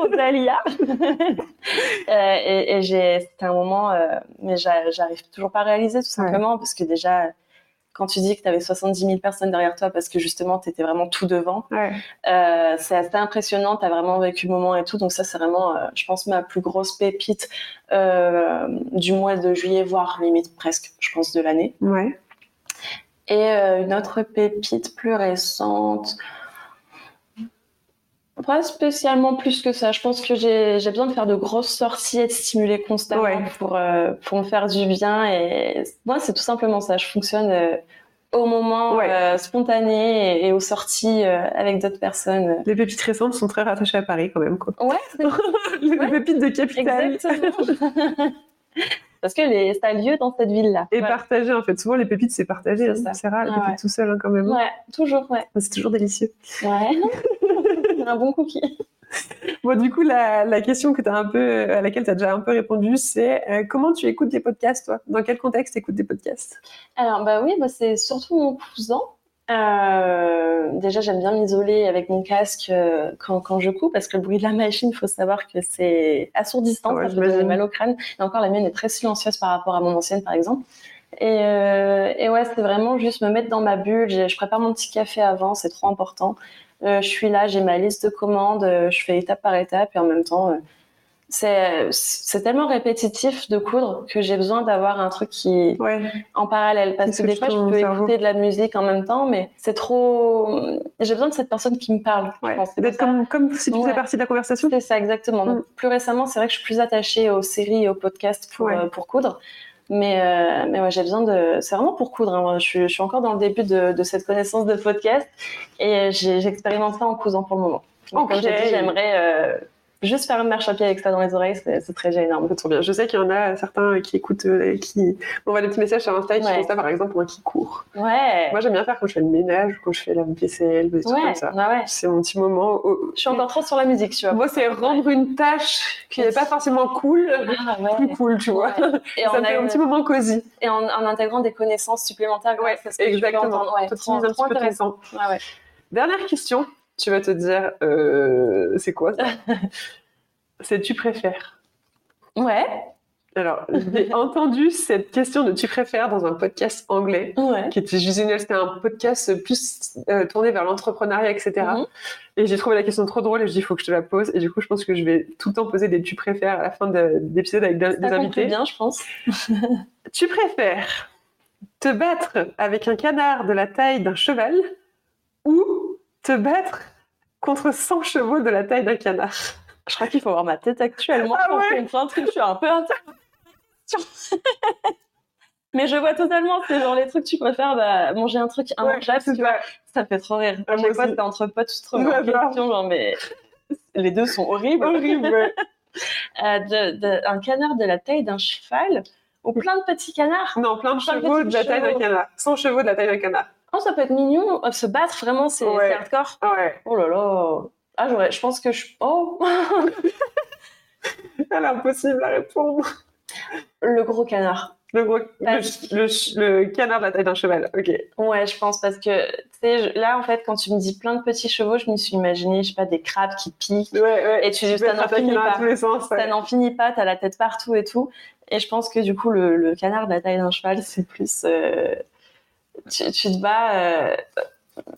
Rosalia. Et et c'était un moment, mais j'a- j'arrive toujours pas à réaliser tout simplement parce que déjà, quand tu dis que tu avais 70 000 personnes derrière toi parce que justement tu étais vraiment tout devant, Ouais. euh, c'est assez impressionnant, tu as vraiment vécu le moment et tout. Donc ça, c'est vraiment, euh, je pense, ma plus grosse pépite euh, du mois de juillet, voire limite presque, je pense, de l'année. Ouais. Et une autre pépite plus récente, pas spécialement plus que ça. Je pense que j'ai besoin de faire de grosses sorties et de stimuler constamment Ouais. pour, euh, pour me faire du bien. Et moi, c'est tout simplement ça. Je fonctionne euh, au moment Ouais. euh, spontané et, et aux sorties avec d'autres personnes. Les pépites récentes sont très rattachées à Paris quand même. Quoi. Ouais, Les Ouais. pépites de capitale. exactement. Parce que les, ça a lieu dans cette ville-là. Et Voilà. partagées en fait. Souvent les pépites c'est partagé. C'est hein. rare les Ah pépites ouais. tout seul hein, quand même. Ouais, toujours, ouais. C'est toujours délicieux. Ouais. un bon cookie. Bon, du coup, la, la question que as un peu, à laquelle tu as déjà un peu répondu, c'est euh, comment tu écoutes des podcasts, toi? Dans quel contexte tu écoutes des podcasts? Alors, bah oui, bah, c'est surtout mon cousin. Euh, déjà, j'aime bien m'isoler avec mon casque euh, quand, quand je couds, parce que le bruit de la machine, il faut savoir que c'est assourdissant, ouais, ça peut donner mal au crâne. Et encore, la mienne est très silencieuse par rapport à mon ancienne, par exemple. Et, euh, et ouais, c'est vraiment juste me mettre dans ma bulle. Je prépare mon petit café avant, c'est trop important. Euh, je suis là, j'ai ma liste de commandes, euh, je fais étape par étape, et en même temps, euh, c'est c'est tellement répétitif de coudre que j'ai besoin d'avoir un truc qui, Ouais. en parallèle parce que des fois je peux écouter de la musique en même temps mais c'est trop j'ai besoin de cette personne qui me parle ouais. D'être comme, comme si tu faisais Ouais. partie de la conversation. c'est ça exactement Donc, Mm. plus récemment c'est vrai que je suis plus attachée aux séries et aux podcasts pour, euh, pour coudre mais euh, mais ouais j'ai besoin de c'est vraiment pour coudre hein. Moi, je, suis, je suis encore dans le début de, de cette connaissance de podcast et j'expérimente ça en cousant pour le moment Donc, comme j'ai dit j'aimerais euh, juste faire une marche à pied avec ça dans les oreilles c'est très énorme C'est trop bien. Je sais qu'il y en a certains qui écoutent, euh, qui m'envoient des petits messages sur Insta et qui Ouais. font ça, par exemple, moi qui cours. ouais Moi, j'aime bien faire quand je fais le ménage, quand je fais la vaisselle, des trucs ouais, comme ça. ouais, ouais. C'est mon petit moment. où- Je suis encore trop sur la musique, tu vois. Moi, c'est rendre une tâche qui n'est pas forcément cool, Ah, plus cool, tu vois. Et, ça me fait un petit moment cosy. et en, en intégrant des connaissances supplémentaires. Ouais, à ce que tu exactement. entendre. Ouais, trop, un petit peu intéressant. Dernière question, tu vas te dire, euh, c'est quoi ça? C'est tu préfères. Ouais, Alors, j'ai entendu cette question de tu préfères dans un podcast anglais ouais. qui était génial. C'était un podcast plus euh, tourné vers l'entrepreneuriat, etc. Mhm. Et j'ai trouvé la question trop drôle et je dis, il faut que je te la pose. Et du coup, je pense que je vais tout le temps poser des tu préfères à la fin de- d'épisode avec des, invités. bien, je pense. Tu préfères te battre avec un canard de la taille d'un cheval ou te battre contre 100 chevaux de la taille d'un canard Je crois qu'il faut voir ma tête actuellement. Ah pour ouais comprendre que je suis un peu inter- Mais je vois totalement, c'est genre les trucs que tu préfères bah, manger un truc immangeable, c'est tu vois. ça. Fait trop rire. Ah, chaque fois, entre potes, tu te remets Ouais, en question, genre, mais les deux sont horribles. Horrible, ouais. Euh, de, de- un canard de la taille d'un cheval ou plein de petits canards. Non, plein de Plein de chevaux de petits la taille d'un canard. 100 chevaux de la taille d'un canard. Oh, ça peut être mignon. Euh, Se battre, vraiment, c'est Ouais. hardcore. Ah ouais. Oh là là. Ah, j'aurais, je pense que je. Oh Elle est impossible à répondre. Le gros canard. Le, gros, le, Parce- le, le canard de la taille d'un cheval. Ok. Ouais, je pense parce que, tu sais, je- là, en fait, quand tu me dis plein de petits chevaux, je me suis imaginé, je sais pas, des crabes qui piquent. Ouais, ouais. Et tu, peux ça n'en finit pas. tous les sens. Ça ouais. n'en finit pas, t'as la tête partout et tout. Et je pense que du coup, le, le canard de la taille d'un cheval, c'est plus. euh, tu, tu te bats. euh,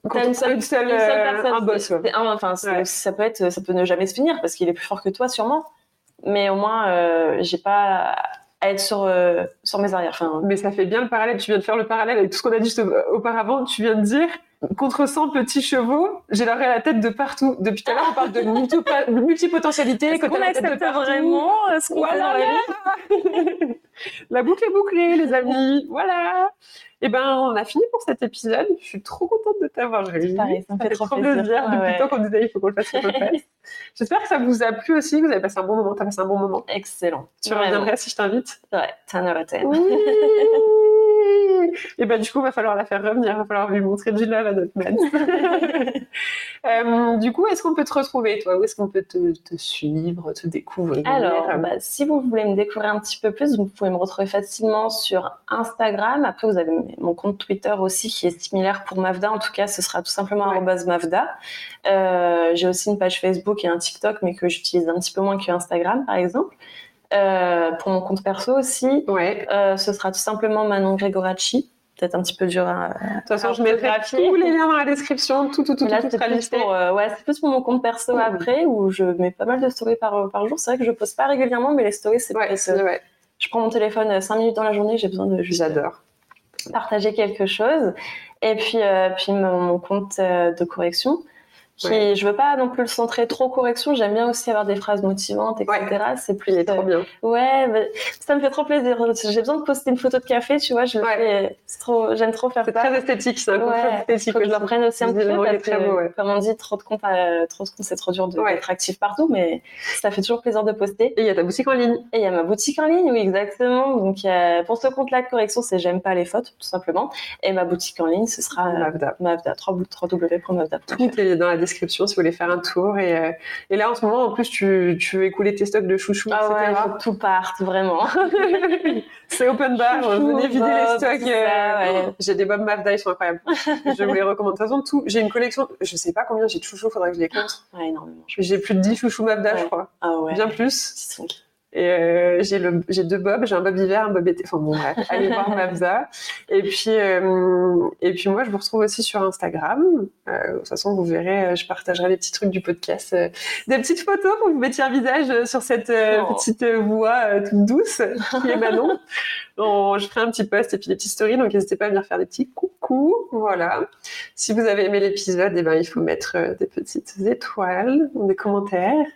Contre t'as une seule, une seule, une seule euh, personne. un boss, c'est- ouais. c'est un- enfin, c'est- Ouais. ça peut être, ça peut ne jamais se finir parce qu'il est plus fort que toi, sûrement. Mais au moins, euh, j'ai pas à être sur, euh, sur mes arrières. Enfin, Mais ça fait bien le parallèle. Tu viens de faire le parallèle avec tout ce qu'on a dit juste auparavant. Tu viens de dire contre 100 petits chevaux, j'ai leur la tête de partout. Depuis tout à l'heure, on parle de multipotentialité. Est-ce qu'on accepte vraiment? Ce qu'on voilà. La boucle est bouclée, les amis. Voilà. Et eh ben, on a fini pour cet épisode. Je suis trop contente de t'avoir réuni. Pareil, ça me fait, trop plaisir. plaisir. Depuis ouais. le temps qu'on disait il faut qu'on le fasse, qu'on le fasse. J'espère que ça vous a plu aussi, que vous avez passé un bon moment. T'as passé un bon moment. Excellent. Tu reviendrais si je t'invite Ouais, 10 out of 10. Oui et ben du coup, il va falloir la faire revenir, il va falloir lui montrer du love à notre man. euh, du coup, est-ce qu'on peut te retrouver, toi? Où est-ce qu'on peut te, te, suivre, te découvrir? Alors, bah, si vous voulez me découvrir un petit peu plus, vous pouvez me retrouver facilement sur Instagram. Après, vous avez mon compte Twitter aussi qui est similaire pour Mavda. En tout cas, ce sera tout simplement ouais. Mavda. Euh, J'ai aussi une page Facebook et un TikTok, mais que j'utilise un petit peu moins que Instagram, par exemple. Euh, pour mon compte perso aussi, ouais. euh, ce sera tout simplement Manon Gregoracci. Peut-être un petit peu dur à. De toute façon, je mettrai tous les liens dans la description, tout, tout, tout, là, sera listé. Pour, euh, ouais, c'est plus pour mon compte perso après, où je mets pas mal de stories par, par jour. C'est vrai que je poste pas régulièrement, mais les stories, c'est ouais. Je prends mon téléphone 5 minutes dans la journée, j'ai besoin de. J'adore. Partager quelque chose. Et puis, euh, puis mon compte de correction. Qui, ouais. je veux pas non plus le centrer trop correction. J'aime bien aussi avoir des phrases motivantes, etc. Ouais. C'est plus. Il est trop bien. Ouais, bah, ça me fait trop plaisir. J'ai besoin de poster une photo de café, tu vois. Je le fais. C'est trop. J'aime trop faire ça. C'est très esthétique, c'est un ouais. esthétique. Faut que je leur prenne aussi un petit peu parce très que, beau, ouais. comme on dit, trop de comptes, euh, trop de comptes, c'est trop dur d'être ouais. actif partout, mais ça fait toujours plaisir de poster. Et il y a ta boutique en ligne. Et il y a ma boutique en ligne, oui, exactement. Donc euh, pour ce compte-là de correction, c'est j'aime pas les fautes, tout simplement. Et ma boutique en ligne, ce sera Mavda. Mavda. 3w.mavda. Tout est dans la description si vous voulez faire un tour. Et, euh, et là, en ce moment, en plus, tu, tu veux écouler tes stocks de chouchous, ah etc. Ouais, tout parte, vraiment. c'est open bar, Chouchou, venez vider Bob, les stocks. euh, ouais. J'ai des Bob Mavda, ils sont incroyables. je vous les recommande. De toute façon, tout, j'ai une collection, je sais pas combien j'ai de chouchous, faudrait que je les compte. Ouais, énormément. J'ai plus de 10 chouchous Mavda, je crois. Ah ouais. Bien plus. Et euh, j'ai le, j'ai deux bobs, j'ai un bob hiver, un bob été. Enfin bon, bref, allez voir Mavza. Et puis, euh, et puis moi, je vous retrouve aussi sur Instagram. Euh, de toute façon, vous verrez, euh, je partagerai les petits trucs du podcast, euh, des petites photos pour que vous mettiez un visage euh, sur cette Oh. petite voix toute douce qui est Manon. On- je ferai un petit post et puis des petites stories, donc n'hésitez pas à venir faire des petits coucou. Voilà. Si vous avez aimé l'épisode, eh ben, il faut mettre des petites étoiles, des commentaires.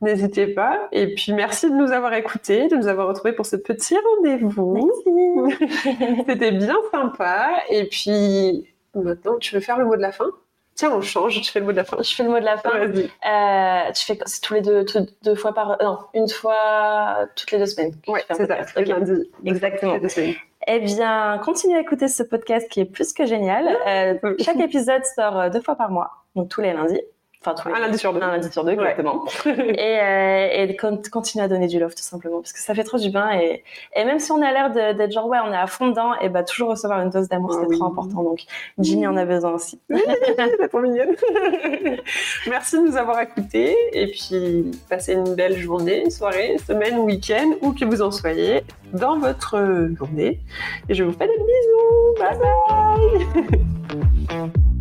N'hésitez pas. Et puis, merci de nous avoir écoutés, de nous avoir retrouvés pour ce petit rendez-vous. C'était bien sympa. Et puis, maintenant, tu veux faire le mot de la fin? Tiens, on change, tu fais le mot de la fin. Je fais le mot de la fin. Vas-y. Euh, tu fais c'est tous les deux, tout- deux fois par, non, une fois toutes les deux semaines. un c'est ça. podcast. Le Ok. lundi. Exactement. Eh bien, continuez à écouter ce podcast qui est plus que génial. Euh, chaque épisode sort deux fois par mois, donc tous les lundis. Enfin, Un lundi sur deux. Un lundi sur deux, exactement. et, euh, et à donner du love, tout simplement, parce que ça fait trop du bien. Et, et même si on a l'air d'être genre, ouais, on est à fond dedans, et bah, toujours recevoir une dose d'amour, Ah c'est oui. trop important. Donc, Ginny en a besoin aussi. T'es trop mignonne. Merci de nous avoir écoutés et puis passez une belle journée, soirée, semaine, week-end, où que vous en soyez dans votre journée. Et je vous fais des bisous. Bye bye.